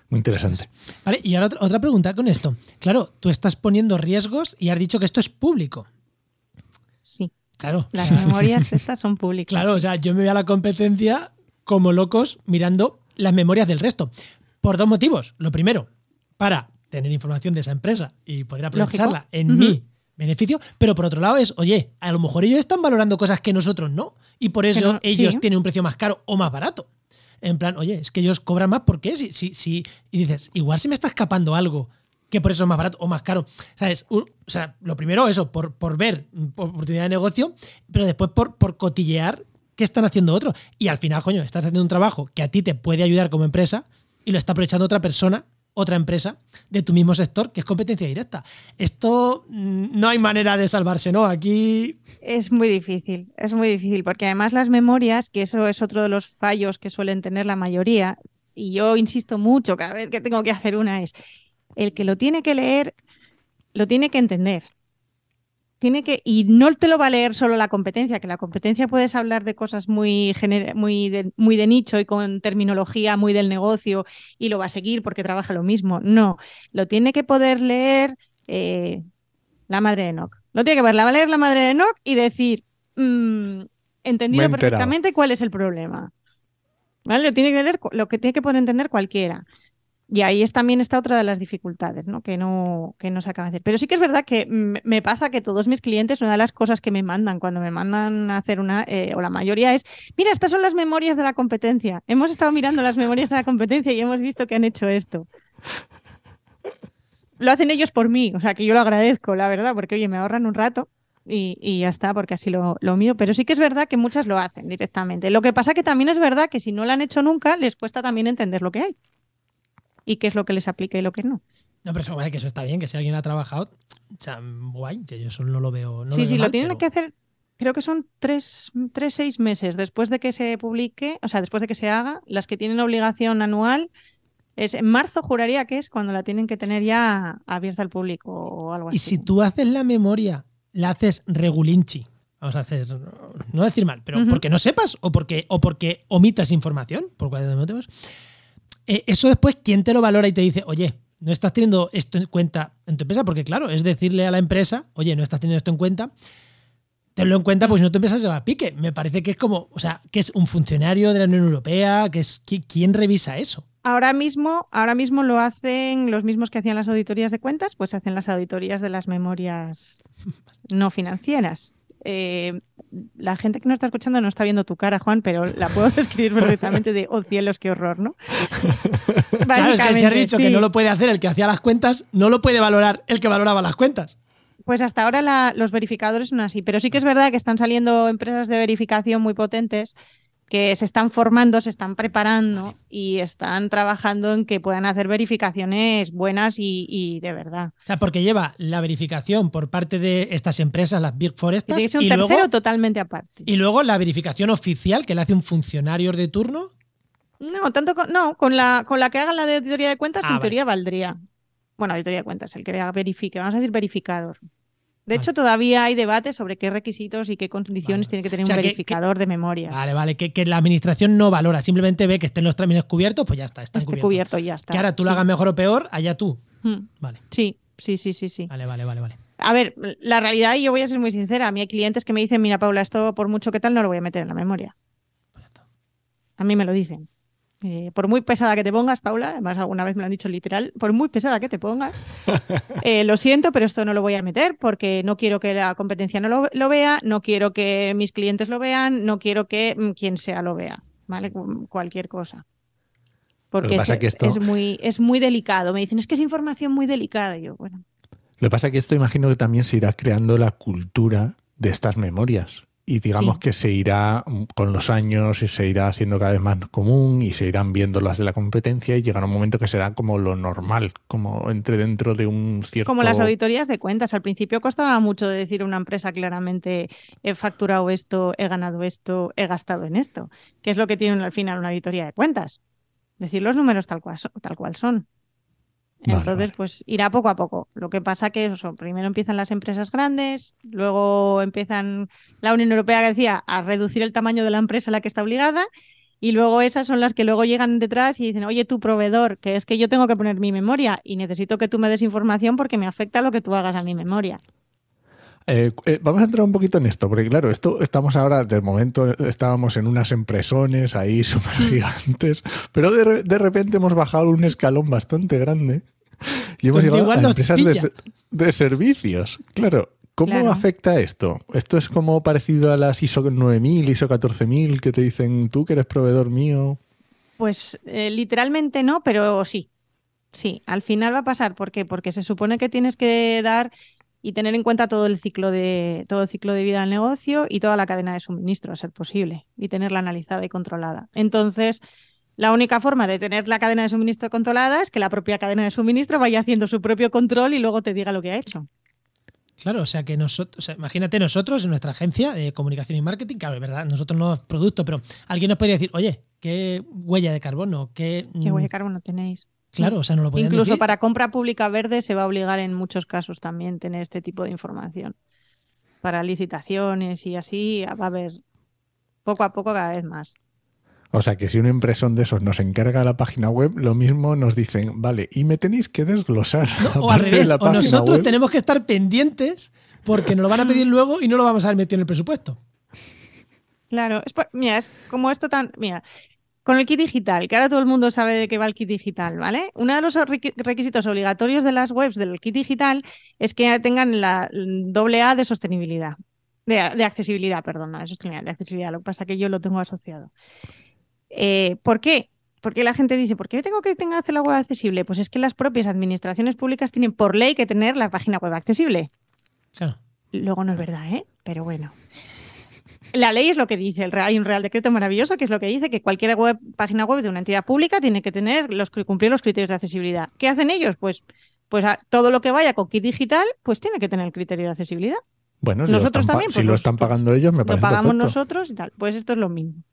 Muy interesante. Vale, y ahora otra pregunta con esto. Claro, tú estás poniendo riesgos y has dicho que esto es público. Sí. Claro. Las memorias de [LAUGHS] estas son públicas. Claro, o sea, yo me voy a la competencia como locos mirando las memorias del resto. Por dos motivos. Lo primero, para tener información de esa empresa y poder aprovecharla en mí beneficio, pero por otro lado es, oye, a lo mejor ellos están valorando cosas que nosotros no, y por eso ellos tienen un precio más caro o más barato. En plan, oye, es que ellos cobran más, ¿por qué? Si, si, si, y dices, igual si me está escapando algo que por eso es más barato o más caro. ¿Sabes? O sea, lo primero, eso, por, por ver oportunidad de negocio, pero después por, por cotillear qué están haciendo otros. Y al final, coño, estás haciendo un trabajo que a ti te puede ayudar como empresa y lo está aprovechando otra persona otra empresa de tu mismo sector, que es competencia directa. Esto mm, no hay manera de salvarse, ¿no? Aquí... Es muy difícil, es muy difícil, porque además las memorias, que eso es otro de los fallos que suelen tener la mayoría, y yo insisto mucho cada vez que tengo que hacer una, es el que lo tiene que leer, lo tiene que entender tiene que, y no te lo va a leer solo la competencia, que la competencia puedes hablar de cosas muy, muy, de, muy de nicho y con terminología muy del negocio y lo va a seguir porque trabaja lo mismo. No, lo tiene que poder leer eh, la madre de Enoch. Lo tiene que poder leer la madre de Enoch y decir, mm, entendido perfectamente cuál es el problema. ¿Vale? Lo tiene que leer, lo que tiene que poder entender cualquiera. Y ahí es, también está otra de las dificultades, ¿no? Que, no, que no se acaba de hacer. Pero sí que es verdad que me pasa que todos mis clientes, una de las cosas que me mandan cuando me mandan a hacer una, eh, o la mayoría es, mira, estas son las memorias de la competencia. Hemos estado mirando las memorias de la competencia y hemos visto que han hecho esto. Lo hacen ellos por mí, o sea que yo lo agradezco, la verdad, porque oye, me ahorran un rato. Y, y, ya está, porque así lo, lo miro. Pero sí que es verdad que muchas lo hacen directamente. Lo que pasa que también es verdad que si no lo han hecho nunca, les cuesta también entender lo que hay y qué es lo que les aplica y lo que no. No, pero eso, que eso está bien, que si alguien ha trabajado, o sea, guay, que yo solo no lo veo. sí, sí, lo tienen que hacer, creo que son tres, tres, seis meses después de que se publique, o sea, después de que se haga, las que tienen obligación anual. Es en marzo, juraría que es cuando la tienen que tener ya abierta al público o algo así. Y si tú haces la memoria, la haces regulinchi, vamos a hacer, no decir mal, pero porque no sepas o porque, o porque omitas información, por los motivos, eh, eso después, ¿quién te lo valora y te dice, oye, no estás teniendo esto en cuenta en tu empresa? Porque claro, es decirle a la empresa, oye, no estás teniendo esto en cuenta, tenlo en cuenta, pues si no tu empresa se va a pique. Me parece que es como, o sea, que es un funcionario de la Unión Europea, que es quién revisa eso. Ahora mismo, ahora mismo lo hacen los mismos que hacían las auditorías de cuentas, pues hacen las auditorías de las memorias [LAUGHS] no financieras. Eh, la gente que nos está escuchando no está viendo tu cara, Juan, pero la puedo [LAUGHS] describir perfectamente de, oh cielos, qué horror, ¿no? claro, es que dicho que no lo puede hacer el que hacía las cuentas, no lo puede valorar el que valoraba las cuentas. Pues hasta ahora los verificadores son así, pero sí que es verdad que están saliendo empresas de verificación muy potentes que se están formando, se están preparando y están trabajando en que puedan hacer verificaciones buenas y, de verdad. O sea, porque lleva la verificación por parte de estas empresas, las Big Forestas. Y un tercero totalmente aparte. Y luego la verificación oficial que le hace un funcionario de turno. No, tanto con, no, con la, con la que haga la de auditoría de cuentas, ah, en teoría valdría. Bueno, auditoría de cuentas, el que verifique, vamos a decir verificador. De hecho, todavía hay debate sobre qué requisitos y qué condiciones tiene que tener un verificador de memoria. Vale, vale, que, la administración no valora, simplemente ve que estén los términos cubiertos, pues ya está, están Esté cubierto, ya está. Que ahora tú lo hagas mejor o peor, allá tú. Hmm. Vale. Sí, sí, sí, sí, sí. Vale, vale, vale, vale. A ver, la realidad, y yo voy a ser muy sincera, a mí hay clientes que me dicen, mira, Paula, esto por mucho que tal no lo voy a meter en la memoria. Pues a mí me lo dicen. Eh, por muy pesada que te pongas, Paula, además alguna vez me lo han dicho literal, por muy pesada que te pongas, [LAUGHS] eh, lo siento, pero esto no lo voy a meter porque no quiero que la competencia no lo, vea, no quiero que mis clientes lo vean, no quiero que mm, quien sea lo vea, ¿vale? Cualquier cosa. Porque es, es, muy, es muy delicado. Me dicen, es que es información muy delicada. Y yo, bueno. Lo que pasa es que esto imagino que también se irá creando la cultura de estas memorias y digamos que se irá mm, con los años y se irá haciendo cada vez más común y se irán viendo las de la competencia y llegará un momento que será como lo normal, como entre dentro de un cierto... Como las auditorías de cuentas. Al principio costaba mucho decir una empresa claramente he facturado esto, he ganado esto, he gastado en esto, que es lo que tiene al final una auditoría de cuentas. Decir los números tal cual, tal cual son. Entonces, pues irá poco a poco. Lo que pasa que eso, primero empiezan las empresas grandes, luego empiezan la Unión Europea que decía a reducir el tamaño de la empresa a la que está obligada, y luego esas son las que luego llegan detrás y dicen, oye, tu proveedor, que es que yo tengo que poner mi memoria y necesito que tú me des información porque me afecta lo que tú hagas a mi memoria. Eh, eh, vamos a entrar un poquito en esto, porque claro, esto estamos ahora, de momento estábamos en unas empresones ahí [LAUGHS] súper gigantes, pero de, de, repente hemos bajado un escalón bastante grande y hemos llegado a empresas de, servicios. Claro, ¿cómo afecta esto? ¿Esto es como parecido a las ISO 9000, ISO 14000 que te dicen tú que eres proveedor mío? Pues eh, literalmente no, pero sí. Sí, al final va a pasar. ¿Por qué? Porque se supone que tienes que dar y tener en cuenta todo el ciclo de todo el ciclo de vida del negocio y toda la cadena de suministro a ser posible y tenerla analizada y controlada. Entonces, la única forma de tener la cadena de suministro controlada es que la propia cadena de suministro vaya haciendo su propio control y luego te diga lo que ha hecho. Claro, o sea que nosotros, imagínate nosotros en nuestra agencia de comunicación y marketing, claro, es verdad, nosotros no producto, pero alguien nos podría decir, oye, ¿qué huella de carbono? ¿Qué, ¿Qué huella de carbono tenéis? Claro, o sea, no lo podemos Incluso para compra pública verde se va a obligar en muchos casos también tener este tipo de información. Para licitaciones y así va a haber poco a poco cada vez más. O sea que si una impresón de esos nos encarga la página web, lo mismo nos dicen, vale, y me tenéis que desglosar. [LAUGHS] o al revés, o nosotros tenemos que estar pendientes porque nos lo van a pedir luego y no lo vamos a meter en el presupuesto. Claro, mira, es como esto tan. Mira, con el kit digital, que ahora todo el mundo sabe de qué va el kit digital, ¿vale? Uno de los requisitos obligatorios de las webs del kit digital es que tengan la doble A de sostenibilidad. De, accesibilidad, perdón, no de sostenibilidad, de accesibilidad. Lo que pasa es que yo lo tengo asociado. Eh, ¿Por qué? Porque la gente dice, ¿por qué tengo que tener hacer la web accesible? Pues es que las propias administraciones públicas tienen por ley que tener la página web accesible. Claro. Luego no es verdad, ¿eh? Pero bueno la ley es lo que dice, hay un real decreto maravilloso que es lo que dice que cualquier web, página web de una entidad pública tiene que tener los cumplir los criterios de accesibilidad. ¿Qué hacen ellos? Pues, pues todo lo que vaya con kit digital, pues tiene que tener el criterio de accesibilidad. Bueno, si nosotros también. si lo pues están pagando ellos, me parece. Lo pagamos nosotros y tal. Pues esto es lo mismo.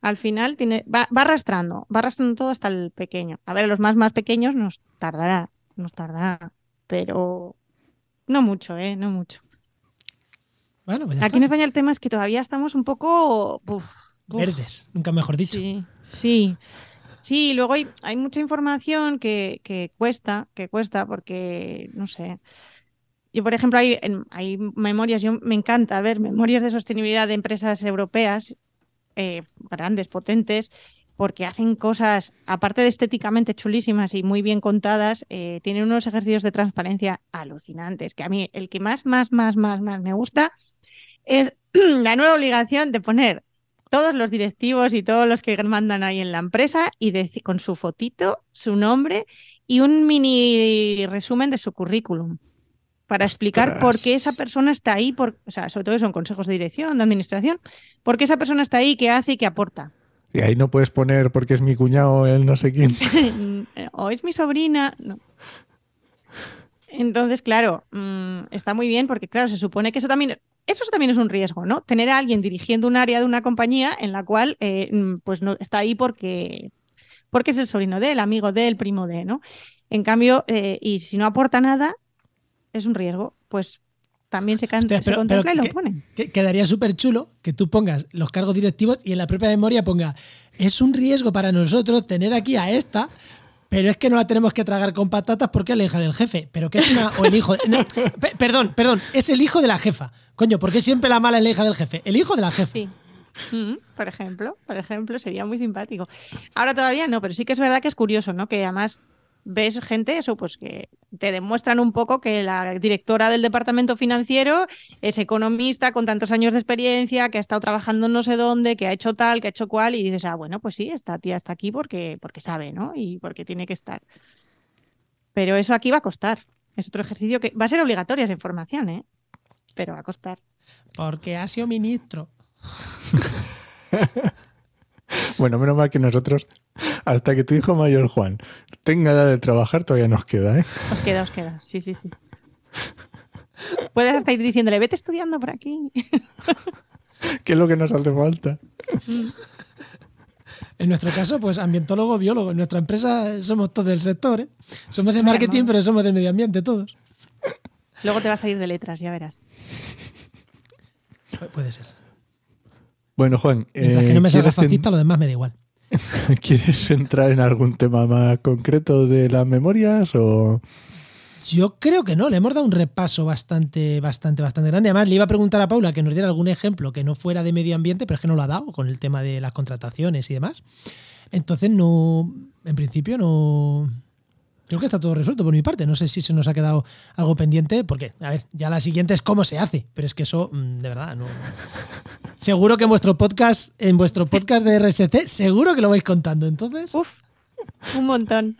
Al final tiene, va, va, arrastrando, va arrastrando todo hasta el pequeño. A ver, los más más pequeños nos tardará, nos tardará, pero no mucho, ¿eh? No mucho. Pues Aquí en España el tema es que todavía estamos un poco... Verdes, nunca mejor dicho. Sí, sí. Sí, luego hay, hay mucha información que, que, cuesta, que cuesta porque, no sé. Yo, por ejemplo, hay, hay memorias, yo me encanta ver memorias de sostenibilidad de empresas europeas, eh, grandes, potentes, porque hacen cosas, aparte de estéticamente chulísimas y muy bien contadas, eh, tienen unos ejercicios de transparencia alucinantes, que a mí el que más, más, más, más, más me gusta es [CLEARS THROAT] la nueva obligación de poner todos los directivos y todos los que mandan ahí en la empresa y con su fotito, su nombre y un mini resumen de su currículum. Para explicar por qué esa persona está ahí, por, o sea, sobre todo son consejos de dirección, de administración, por qué esa persona está ahí, qué hace y qué aporta. Y ahí no puedes poner porque es mi cuñado el no sé quién. [LAUGHS] o es mi sobrina. No. Entonces, claro, mm, está muy bien porque, claro, se supone que eso también, eso también es un riesgo, ¿no? Tener a alguien dirigiendo un área de una compañía en la cual, eh, mm, pues no está ahí porque, porque es el sobrino de, el amigo de, el primo de, ¿no? En cambio, eh, y si no aporta nada, es un riesgo. Pues también se, contempla y lo ponen. quedaría súper chulo que tú pongas los cargos directivos y en la propia memoria ponga, es un riesgo para nosotros tener aquí a esta, pero es que no la tenemos que tragar con patatas porque es la hija del jefe. Pero que es una. O el hijo. perdón, perdón, es el hijo de la jefa. Coño, ¿por qué siempre la mala es la hija del jefe? El hijo de la jefa. Sí. Mm, por ejemplo, por ejemplo, sería muy simpático. Ahora todavía no, pero sí que es verdad que es curioso, ¿no? Que además ves gente, eso, pues que te demuestran un poco que la directora del departamento financiero es economista con tantos años de experiencia, que ha estado trabajando no sé dónde, que ha hecho tal, que ha hecho cual, y dices, ah, bueno, pues sí, esta tía está aquí porque, porque sabe, ¿no? Y porque tiene que estar. Pero eso aquí va a costar. Es otro ejercicio que va a ser obligatoria esa información, ¿eh? Pero va a costar. Porque ha sido ministro. [LAUGHS] bueno, menos mal que nosotros hasta que tu hijo mayor, Juan, tenga edad de trabajar, todavía nos queda, ¿eh? Os queda, os queda. Sí, sí, sí. Puedes hasta ir diciéndole, vete estudiando por aquí. [LAUGHS] ¿Qué es lo que nos hace falta? En nuestro caso, pues ambientólogo, biólogo. En nuestra empresa somos todos del sector, ¿eh? Somos de marketing, pero somos del medio ambiente todos. Luego te vas a ir de letras, ya verás. puede ser. Bueno, Juan. Mientras que no me salga fascista, lo demás me da igual. [LAUGHS] ¿Quieres entrar en algún tema más concreto de las memorias o...? Yo creo que no, le hemos dado un repaso bastante, bastante, bastante grande. Además, le iba a preguntar a Paula que nos diera algún ejemplo que no fuera de medio ambiente, pero es que no lo ha dado con el tema de las contrataciones y demás. Entonces, no, en principio no, Creo que está todo resuelto por mi parte. No sé si se nos ha quedado algo pendiente, porque, a ver, ya la siguiente es cómo se hace, pero es que eso, mm, de verdad, no. [LAUGHS] Seguro que en vuestro podcast, en vuestro podcast de RSC, seguro que lo vais contando. Entonces. Uf, un montón.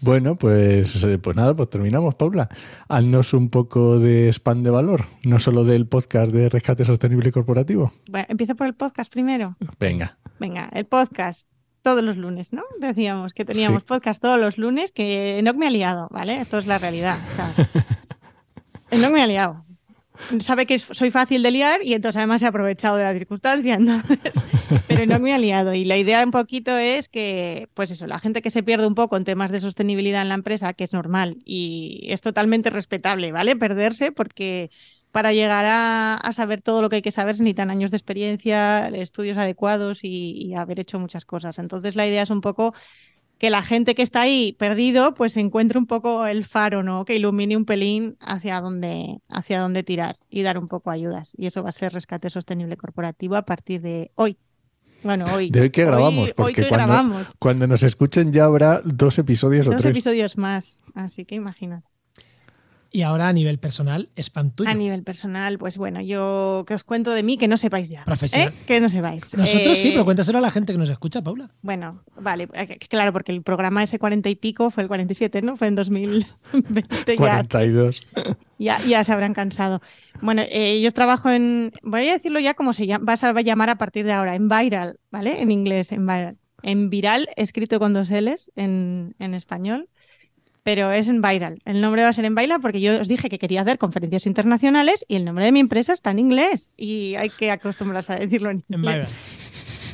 Bueno, pues, eh, pues nada, pues terminamos, Paula. Haznos un poco de spam de valor, no solo del podcast de Rescate Sostenible Corporativo. Bueno, empiezo por el podcast primero. Venga. Venga, el podcast todos los lunes, ¿no? Decíamos que teníamos podcast todos los lunes, que no me ha liado, ¿vale? Esto es la realidad. [LAUGHS] No me ha liado. Sabe que soy fácil de liar y entonces además he aprovechado de la circunstancia, [LAUGHS] pero no me ha liado. Y la idea un poquito es que, pues eso, la gente que se pierde un poco en temas de sostenibilidad en la empresa, que es normal y es totalmente respetable, ¿vale? Perderse porque para llegar a, saber todo lo que hay que saber se necesitan años de experiencia, estudios adecuados y, haber hecho muchas cosas. Entonces la idea es un poco que la gente que está ahí perdido pues encuentre un poco el faro, ¿no? Que ilumine un pelín hacia dónde, hacia dónde tirar y dar un poco ayudas. Y eso va a ser rescate sostenible corporativo a partir de hoy. Bueno, hoy. De hoy que grabamos, porque cuando, cuando, nos escuchen ya habrá dos episodios o tres. Dos episodios más, así que imagínate. Y ahora a nivel personal, spam tuyo. A nivel personal, pues bueno, yo que os cuento de mí que no sepáis ya. Profesional. ¿eh? Que no sepáis. Nosotros sí, pero eh, cuéntaselo a la gente que nos escucha, Paula. Bueno, vale, eh, claro, porque el programa ese 40 y pico fue el 47, ¿no? Fue en 2020. 42. Ya, ya se habrán cansado. Bueno, yo trabajo en, voy a decirlo ya como se llama, vas a llamar a partir de ahora, en Viral, ¿vale? En inglés, en Viral. En Viral, escrito con dos L's en, en español pero es en Viral. El nombre va a ser en Viral porque yo os dije que quería hacer conferencias internacionales y el nombre de mi empresa está en inglés y hay que acostumbrarse a decirlo en inglés.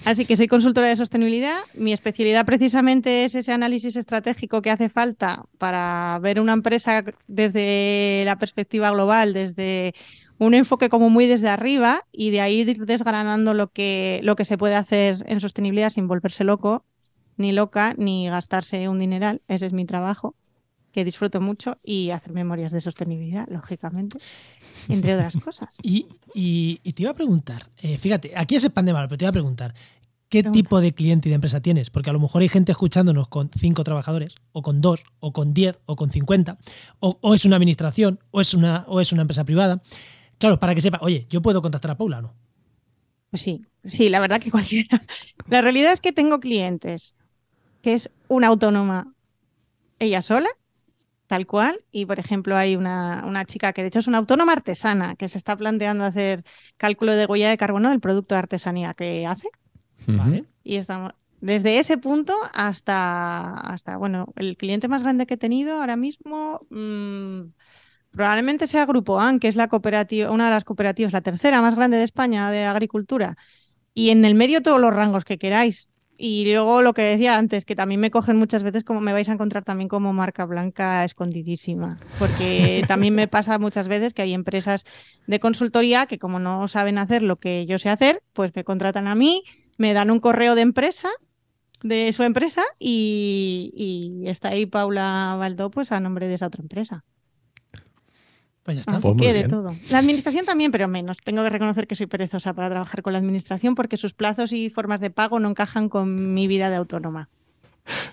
Así que soy consultora de sostenibilidad. Mi especialidad precisamente es ese análisis estratégico que hace falta para ver una empresa desde la perspectiva global, desde un enfoque como muy desde arriba y de ahí desgranando lo que, lo que se puede hacer en sostenibilidad sin volverse loco, ni loca, ni gastarse un dineral. Ese es mi trabajo que disfruto mucho y hacer memorias de sostenibilidad, lógicamente, entre otras cosas. [LAUGHS] Y, te iba a preguntar, eh, fíjate, aquí es pan de mal, pero te iba a preguntar, ¿qué tipo de cliente y de empresa tienes? Porque a lo mejor hay gente escuchándonos con cinco trabajadores, o con dos, o con diez, o con cincuenta, o, es una administración, o es una, o es una empresa privada. Claro, para que sepa, oye, ¿yo puedo contactar a Paula o no? Pues sí, sí, la verdad que cualquiera. [LAUGHS] La realidad es que tengo clientes que es una autónoma ella sola, tal cual. Y, por ejemplo, hay una, una, chica que de hecho es una autónoma artesana que se está planteando hacer cálculo de huella de carbono del producto de artesanía que hace. ¿Vale? Y estamos desde ese punto hasta, hasta, bueno, el cliente más grande que he tenido ahora mismo mmm, probablemente sea Grupo AN, que es la cooperativa, una de las cooperativas, la tercera más grande de España de agricultura. Y en el medio todos los rangos que queráis. Y luego lo que decía antes, que también me cogen muchas veces como me vais a encontrar también como marca blanca escondidísima, porque [LAUGHS] también me pasa muchas veces que hay empresas de consultoría que como no saben hacer lo que yo sé hacer, pues me contratan a mí, me dan un correo de empresa de su empresa y, y está ahí Paula Baldó pues a nombre de esa otra empresa. Pues ya está. Así que de todo. La administración también, pero menos. Tengo que reconocer que soy perezosa para trabajar con la administración porque sus plazos y formas de pago no encajan con mi vida de autónoma.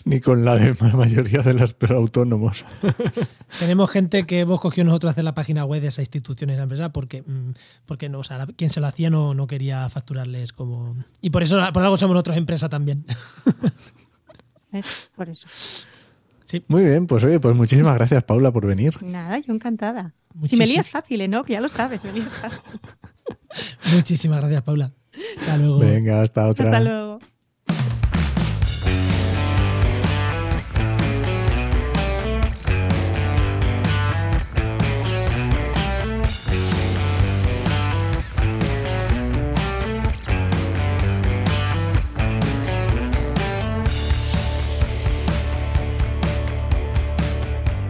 Ni con la de la mayoría de los autónomos. [LAUGHS] Tenemos gente que hemos cogido nosotros hacer la página web de esa institución en la empresa porque, porque no, o sea, quien se lo hacía no, no quería facturarles como. Y por eso, por algo somos nosotros empresa también. Por eso. Sí. Muy bien, pues oye, pues muchísimas gracias, Paula, por venir. Nada, yo encantada. Si me lías fácil, ¿eh? ¿no? Que ya lo sabes, me lías fácil. [LAUGHS] Muchísimas gracias, Paula. Hasta luego. Venga, hasta otra. Hasta luego.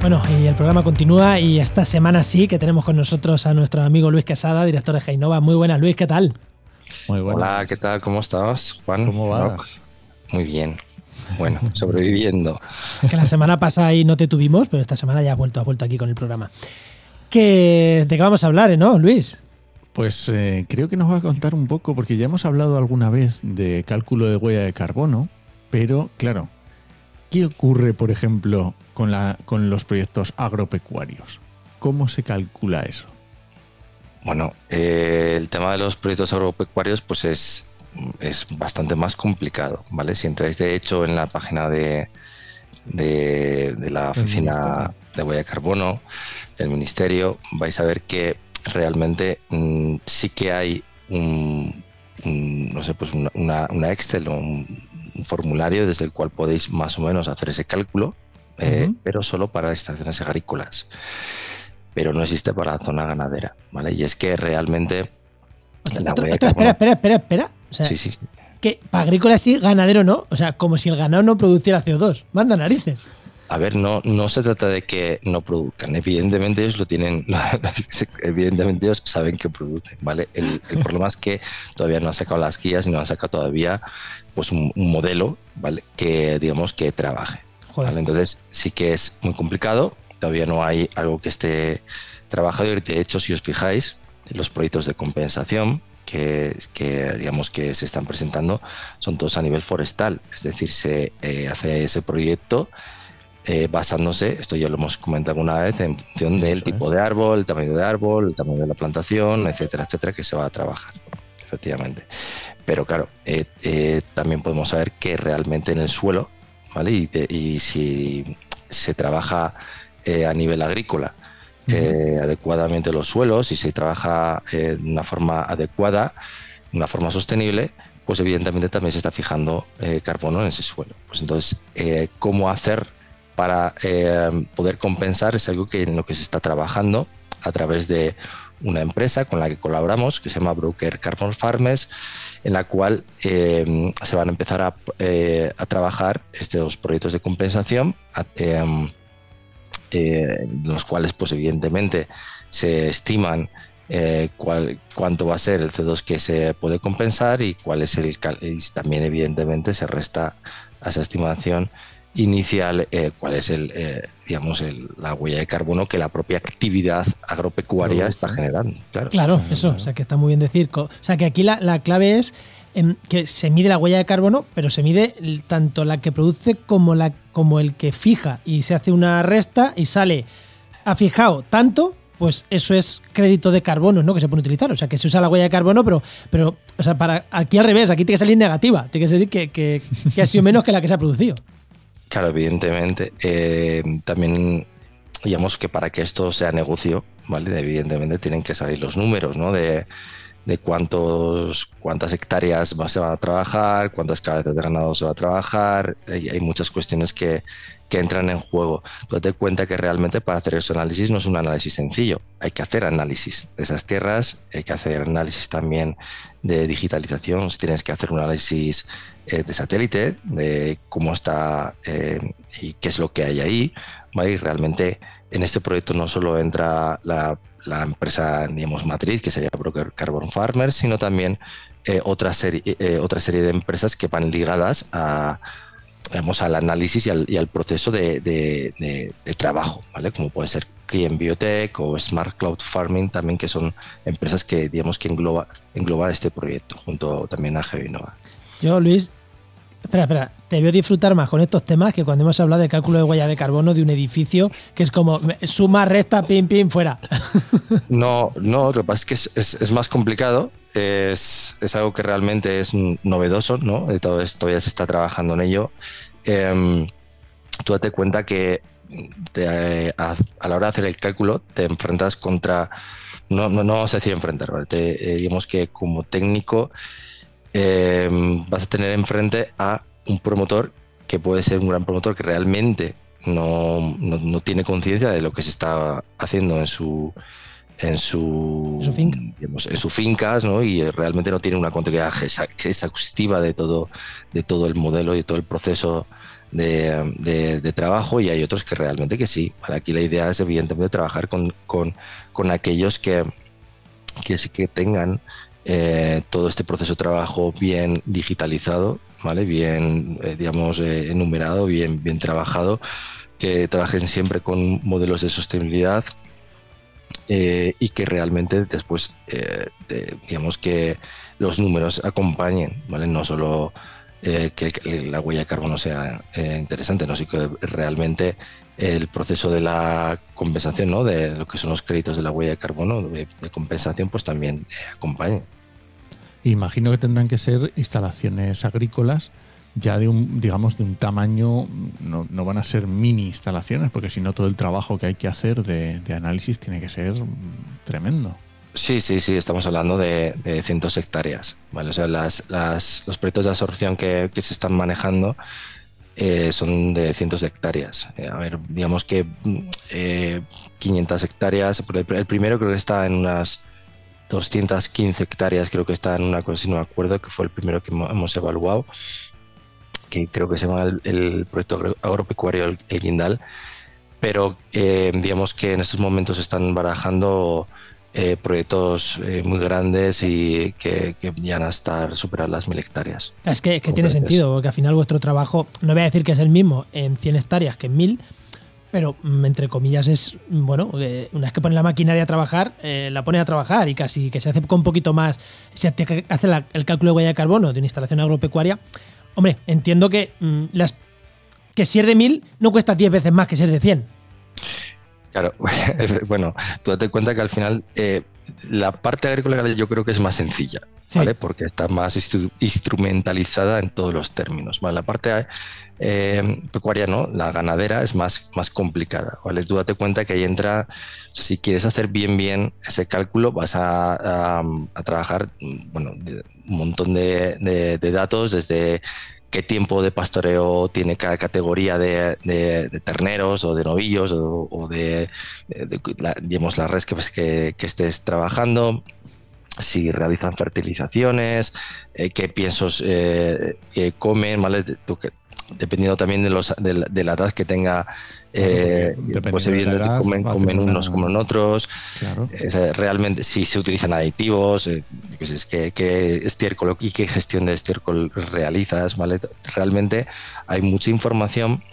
Bueno, y el programa continúa y esta semana sí que tenemos con nosotros a nuestro amigo Luis Quesada, director de Heinova. Muy buenas, Luis, ¿qué tal? Muy buenas. Hola, ¿qué tal? ¿Cómo estás, Juan? ¿Cómo vas? Muy bien. Bueno, [LAUGHS] sobreviviendo. que la semana pasada ahí no te tuvimos, pero esta semana ya has vuelto, has vuelto aquí con el programa. ¿Qué, ¿De qué vamos a hablar, eh, no, Luis? Pues eh, creo que nos va a contar un poco, porque ya hemos hablado alguna vez de cálculo de huella de carbono, pero claro, ¿qué ocurre, por ejemplo, con, la, con los proyectos agropecuarios? ¿Cómo se calcula eso? Bueno, eh, el tema de los proyectos agropecuarios pues es, es bastante más complicado, ¿vale? Si entráis de hecho en la página de, de, de la oficina de huella de carbono del ministerio, vais a ver que realmente mmm, sí que hay un, un, no sé, pues una, una, una Excel o un, un, formulario desde el cual podéis más o menos hacer ese cálculo, eh, uh -huh. pero solo para estaciones agrícolas. Pero no existe para la zona ganadera, ¿vale? Y es que realmente la carbono... Espera, espera, espera, espera. O sea, sí, sí, sí. que para agrícola sí, ganadero no. O sea, como si el ganado no produciera CO2. Manda narices. A ver, no, no se trata de que no produzcan. Evidentemente ellos lo tienen, [LAUGHS] evidentemente ellos saben que producen, ¿vale? El, el [LAUGHS] problema es que todavía no han sacado las guías y no han sacado todavía pues un, un modelo, ¿vale? Que digamos que trabaje. ¿vale? Entonces sí que es muy complicado. Todavía no hay algo que esté trabajado. Y de hecho, si os fijáis, los proyectos de compensación que, que, digamos que se están presentando son todos a nivel forestal. Es decir, se eh, hace ese proyecto eh, basándose, esto ya lo hemos comentado alguna vez, en función Eso del tipo es. de árbol, el tamaño de árbol, el tamaño de la plantación, etcétera, etcétera, que se va a trabajar, efectivamente. Pero claro, eh, eh, también podemos saber que realmente en el suelo, ¿vale? Y, de, y si se trabaja eh, a nivel agrícola uh -huh. adecuadamente los suelos y se trabaja de una forma adecuada, de una forma sostenible, pues evidentemente también se está fijando carbono en ese suelo. Pues entonces, ¿cómo hacer para poder compensar es algo que en lo que se está trabajando a través de una empresa con la que colaboramos que se llama Broker Carbon Farmers, en la cual eh, se van a empezar a, eh, a, trabajar estos proyectos de compensación, los cuales pues evidentemente se estiman cuál, cuánto va a ser el CO2 que se puede compensar y cuál es el y también evidentemente se resta a esa estimación inicial eh, cuál es el, eh, digamos, el, la huella de carbono que la propia actividad agropecuaria está generando. Claro, claro eso, o sea que está muy bien decir. O sea que aquí la, la clave es eh, que se mide la huella de carbono, pero se mide tanto la que produce como, la, como el que fija y se hace una resta y sale, ha fijado tanto, pues eso es crédito de carbono, ¿no? Que se puede utilizar. O sea, que se usa la huella de carbono, pero, pero o sea, para aquí al revés, aquí tiene que salir negativa. Tiene que salir que, que, que ha sido menos que la que se ha producido. Claro, evidentemente. Eh, también digamos que para que esto sea negocio, ¿vale? Evidentemente tienen que salir los números, ¿no? De, cuántos, cuántas hectáreas se van a trabajar, cuántas cabezas de ganado se va a trabajar. Hay, muchas cuestiones que, que, entran en juego. Tú date cuenta que realmente para hacer ese análisis no es un análisis sencillo. Hay que hacer análisis de esas tierras, hay que hacer análisis también de digitalización, si tienes que hacer un análisis eh, de satélite, de cómo está eh, y qué es lo que hay ahí. Y realmente en este proyecto no solo entra la la empresa, digamos, matriz, que sería Broker Carbon Farmers, sino también eh, otra, serie, otra serie de empresas que van ligadas a, digamos, al análisis y al, proceso de, trabajo, ¿vale? Como puede ser Client Biotech o Smart Cloud Farming, también que son empresas que, digamos, que engloba, engloban este proyecto, junto también a Gevinova. Yo, Luis, Espera, espera, te veo disfrutar más con estos temas que cuando hemos hablado de cálculo de huella de carbono de un edificio, que es como suma, resta, pim, pim, fuera. [LAUGHS] No, no, lo que pasa es que es, más complicado, es, algo que realmente es novedoso, ¿no? Todo esto todavía se está trabajando en ello. Em, tú date cuenta que a, la hora de hacer el cálculo te enfrentas contra, no, no, vamos a decir enfrentar, ¿vale? Eh, digamos que como técnico Em, vas a tener enfrente a un promotor que puede ser un gran promotor que realmente no, no, tiene conciencia de lo que se está haciendo en su en su, en sus fincas ¿no? y realmente no tiene una contabilidad exhaustiva de todo de todo el modelo y de todo el proceso de, de, trabajo y hay otros que realmente que sí. Aquí la idea es evidentemente trabajar con, con, con aquellos que, que sí que tengan eh, todo este proceso de trabajo bien digitalizado, ¿vale? bien, eh, digamos, eh, enumerado, bien, bien trabajado, que trabajen siempre con modelos de sostenibilidad y que realmente después, digamos, que los números acompañen, ¿vale? no solo que la huella de carbono sea interesante, no sino que realmente el proceso de la compensación, ¿no? de lo que son los créditos de la huella de carbono, de, compensación, pues también acompañe. Imagino que tendrán que ser instalaciones agrícolas ya de un, digamos, de un tamaño, no, van a ser mini instalaciones, porque si no todo el trabajo que hay que hacer de, análisis tiene que ser tremendo. Sí, sí, sí, estamos hablando de, cientos de hectáreas. ¿vale? O sea, los proyectos de absorción que, se están manejando eh, son de cientos de hectáreas. Eh, a ver, digamos que 500 eh, hectáreas, el primero creo que está en unas 215 hectáreas, creo que está en una me acuerdo, que fue el primero que hemos evaluado, que creo que se llama el, proyecto agropecuario El, Guindal, pero eh, digamos que en estos momentos están barajando eh, proyectos eh, muy grandes y que, que, van a estar superar las mil hectáreas. Es que, que tiene sentido, porque al final vuestro trabajo, no voy a decir que es el mismo en 100 hectáreas que en 1000, pero mm, entre comillas es, bueno, eh, una vez que pone la maquinaria a trabajar, eh, la pone a trabajar y casi que se hace con un poquito más, se hace el cálculo de huella de carbono de una instalación agropecuaria, hombre, entiendo que, mm, las, que si es de 1000 no cuesta 10 veces más que ser de 100. Claro, [LAUGHS] bueno, tú date cuenta que al final eh, la parte agrícola yo creo que es más sencilla, ¿vale? Porque está más instrumentalizada en todos los términos, ¿vale? La parte eh, pecuaria, ¿no? La ganadera es más, más complicada, ¿vale? Tú date cuenta que ahí entra, si quieres hacer bien, bien ese cálculo, vas a, trabajar, bueno, un montón de, de datos desde qué tiempo de pastoreo tiene cada categoría de, terneros o de novillos o, de, la, digamos, la res que, que, estés trabajando, si realizan fertilizaciones, eh, qué piensos eh, comen, ¿vale? dependiendo también de, los, de, la edad que tenga eh, pues evidentemente comen, comen unos, comen otros. realmente, si se utilizan aditivos, eh, es que, estiércol y qué gestión de estiércol realizas, ¿vale? Realmente hay mucha información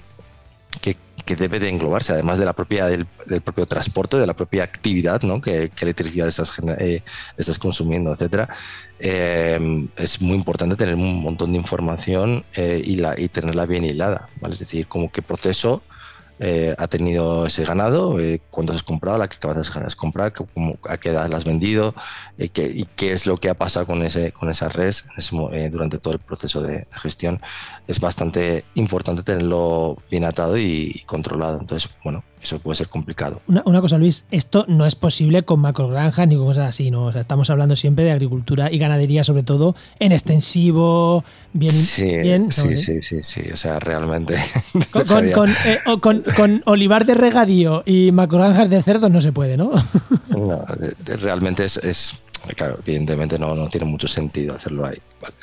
que, debe de englobarse, además de la propia, del, propio transporte, de la propia actividad, ¿no? Que, electricidad estás, eh, estás consumiendo, etcétera. es muy importante tener un montón de información y, la, y tenerla bien hilada, ¿vale? Es decir, como qué proceso eh, ha tenido ese ganado, eh, has comprado, la que acabas de comprar, a qué edad la has vendido eh, y qué es lo que ha pasado con, ese, con esa res durante todo el proceso de, gestión. Es bastante importante tenerlo bien atado y, controlado. Entonces, bueno, eso puede ser complicado. Una, una, cosa, Luis, esto no es posible con macrogranjas ni con cosas así, ¿no? O sea, estamos hablando siempre de agricultura y ganadería, sobre todo en extensivo, bien. Sí, bien, sí, sí, sí, sí, o sea, realmente. [LAUGHS] Con, con, con, eh, con, con, olivar de regadío y macrogranjas de cerdos no se puede, ¿no? [LAUGHS] no realmente es, es claro, evidentemente no, no, tiene mucho sentido hacerlo ahí.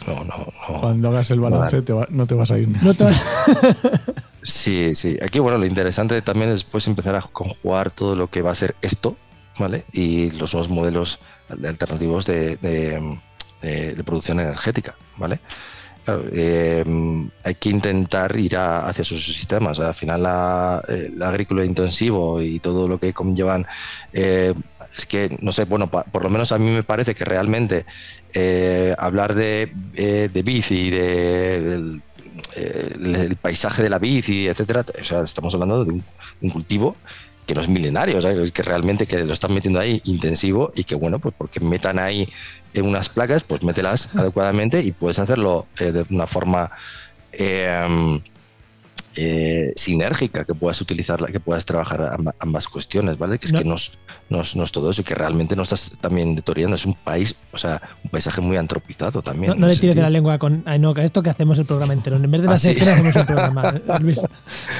No, no, no, Cuando hagas el balance te va, no te vas a ir. No te... [LAUGHS] sí, sí. Aquí, bueno, lo interesante también es después empezar a conjugar todo lo que va a ser esto, ¿vale? Y los nuevos modelos alternativos de, de, de, de producción energética, ¿vale? Claro, eh, hay que intentar ir a, hacia sus sistemas. Al final, la, el agrícola intensivo y todo lo que conllevan eh, es que, no sé, bueno, pa, por lo menos a mí me parece que realmente eh, hablar de, eh, de bici, de, del el, el paisaje de la bici, etcétera, o sea, estamos hablando de un, cultivo que no es milenario, que realmente que lo están metiendo ahí intensivo y que bueno, pues porque metan ahí en unas placas, pues mételas adecuadamente y puedes hacerlo eh, de una forma eh, eh, sinérgica, que puedas utilizarla, que puedas trabajar ambas cuestiones, ¿vale? Que es no. que no es, no, es, no es, todo eso y que realmente no estás también detoriando, es un país, o sea, un paisaje muy antropizado también. No, no le tires de la lengua con ay, no, esto que hacemos el programa entero, en vez de la ¿Ah, sección sí? hacemos un programa, [LAUGHS] Luis.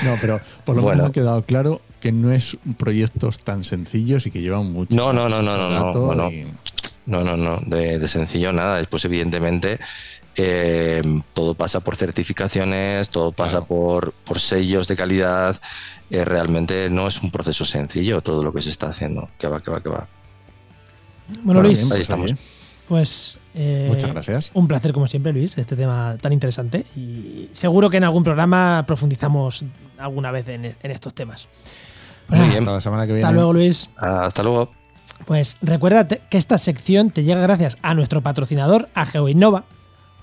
No, pero por lo bueno. menos ha quedado claro que no es proyectos tan sencillos y que llevan mucho. No, no, no, no, no, no, no, no, no, no, de, de sencillo nada. Después, evidentemente, eh, todo pasa por certificaciones, todo pasa claro. por, por, sellos de calidad. Eh, realmente no es un proceso sencillo todo lo que se está haciendo. Que va, que va, que va. Bueno, bueno Luis, ahí estamos. Pues eh, muchas gracias. Un placer, como siempre, Luis, este tema tan interesante. Y seguro que en algún programa profundizamos alguna vez en, en estos temas. Muy bien. Hasta la semana que viene. Hasta luego, Luis. Hasta luego. Pues recuerda que esta sección te llega gracias a nuestro patrocinador, a GeoInnova.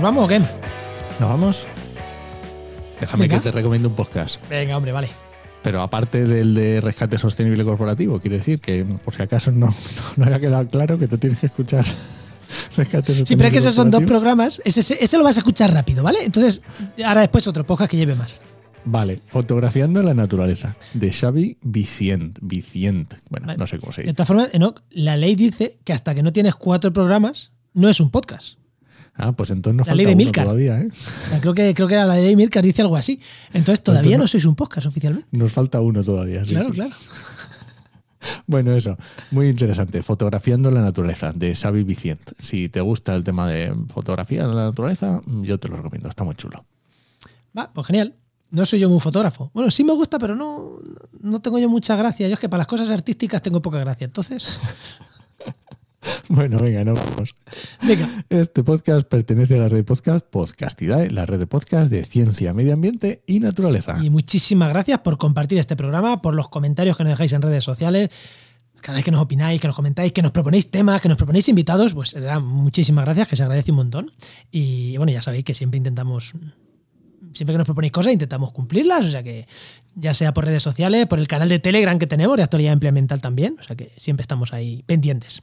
¿nos vamos o qué? ¿Nos vamos? Déjame Venga. que te recomiende un podcast. Venga, hombre, vale. Pero aparte del de rescate sostenible corporativo, quiere decir que por si acaso no, no, no haya quedado claro que tú tienes que escuchar [LAUGHS] rescate sostenible. Sí, pero es que esos son dos programas. Ese, ese, ese, lo vas a escuchar rápido, ¿vale? Entonces, ahora después otro podcast que lleve más. Vale, fotografiando la naturaleza, de Xavi Vicient. Vicient. Bueno, vale. no sé cómo se dice. De todas formas, Enoch, la ley dice que hasta que no tienes cuatro programas, no es un podcast. Ah, pues entonces nos la falta ley de Milcar. todavía, ¿eh? O sea, creo que, creo que la ley de Milcar dice algo así. Entonces todavía entonces, no sois un podcast oficialmente. Nos falta uno todavía. Sí, claro, sí. claro. [LAUGHS] Bueno, eso, muy interesante. Fotografiando la naturaleza, de Xavi Vicient. Si te gusta el tema de fotografía de la naturaleza, yo te lo recomiendo, está muy chulo. Va, pues genial. No soy yo muy fotógrafo. Bueno, sí me gusta, pero no, no tengo yo mucha gracia. Yo es que para las cosas artísticas tengo poca gracia. Entonces, [LAUGHS] Bueno, venga, nos vamos. Venga. Este podcast pertenece a la red de podcast Podcastidae, la red de podcast de ciencia, medio ambiente y naturaleza. Y muchísimas gracias por compartir este programa, por los comentarios que nos dejáis en redes sociales. Cada vez que nos opináis, que nos comentáis, que nos proponéis temas, que nos proponéis invitados, pues da muchísimas gracias, que se agradece un montón. Y bueno, ya sabéis que siempre intentamos siempre que nos proponéis cosas intentamos cumplirlas, o sea que ya sea por redes sociales, por el canal de Telegram que tenemos de actualidad ambiental también, o sea que siempre estamos ahí pendientes.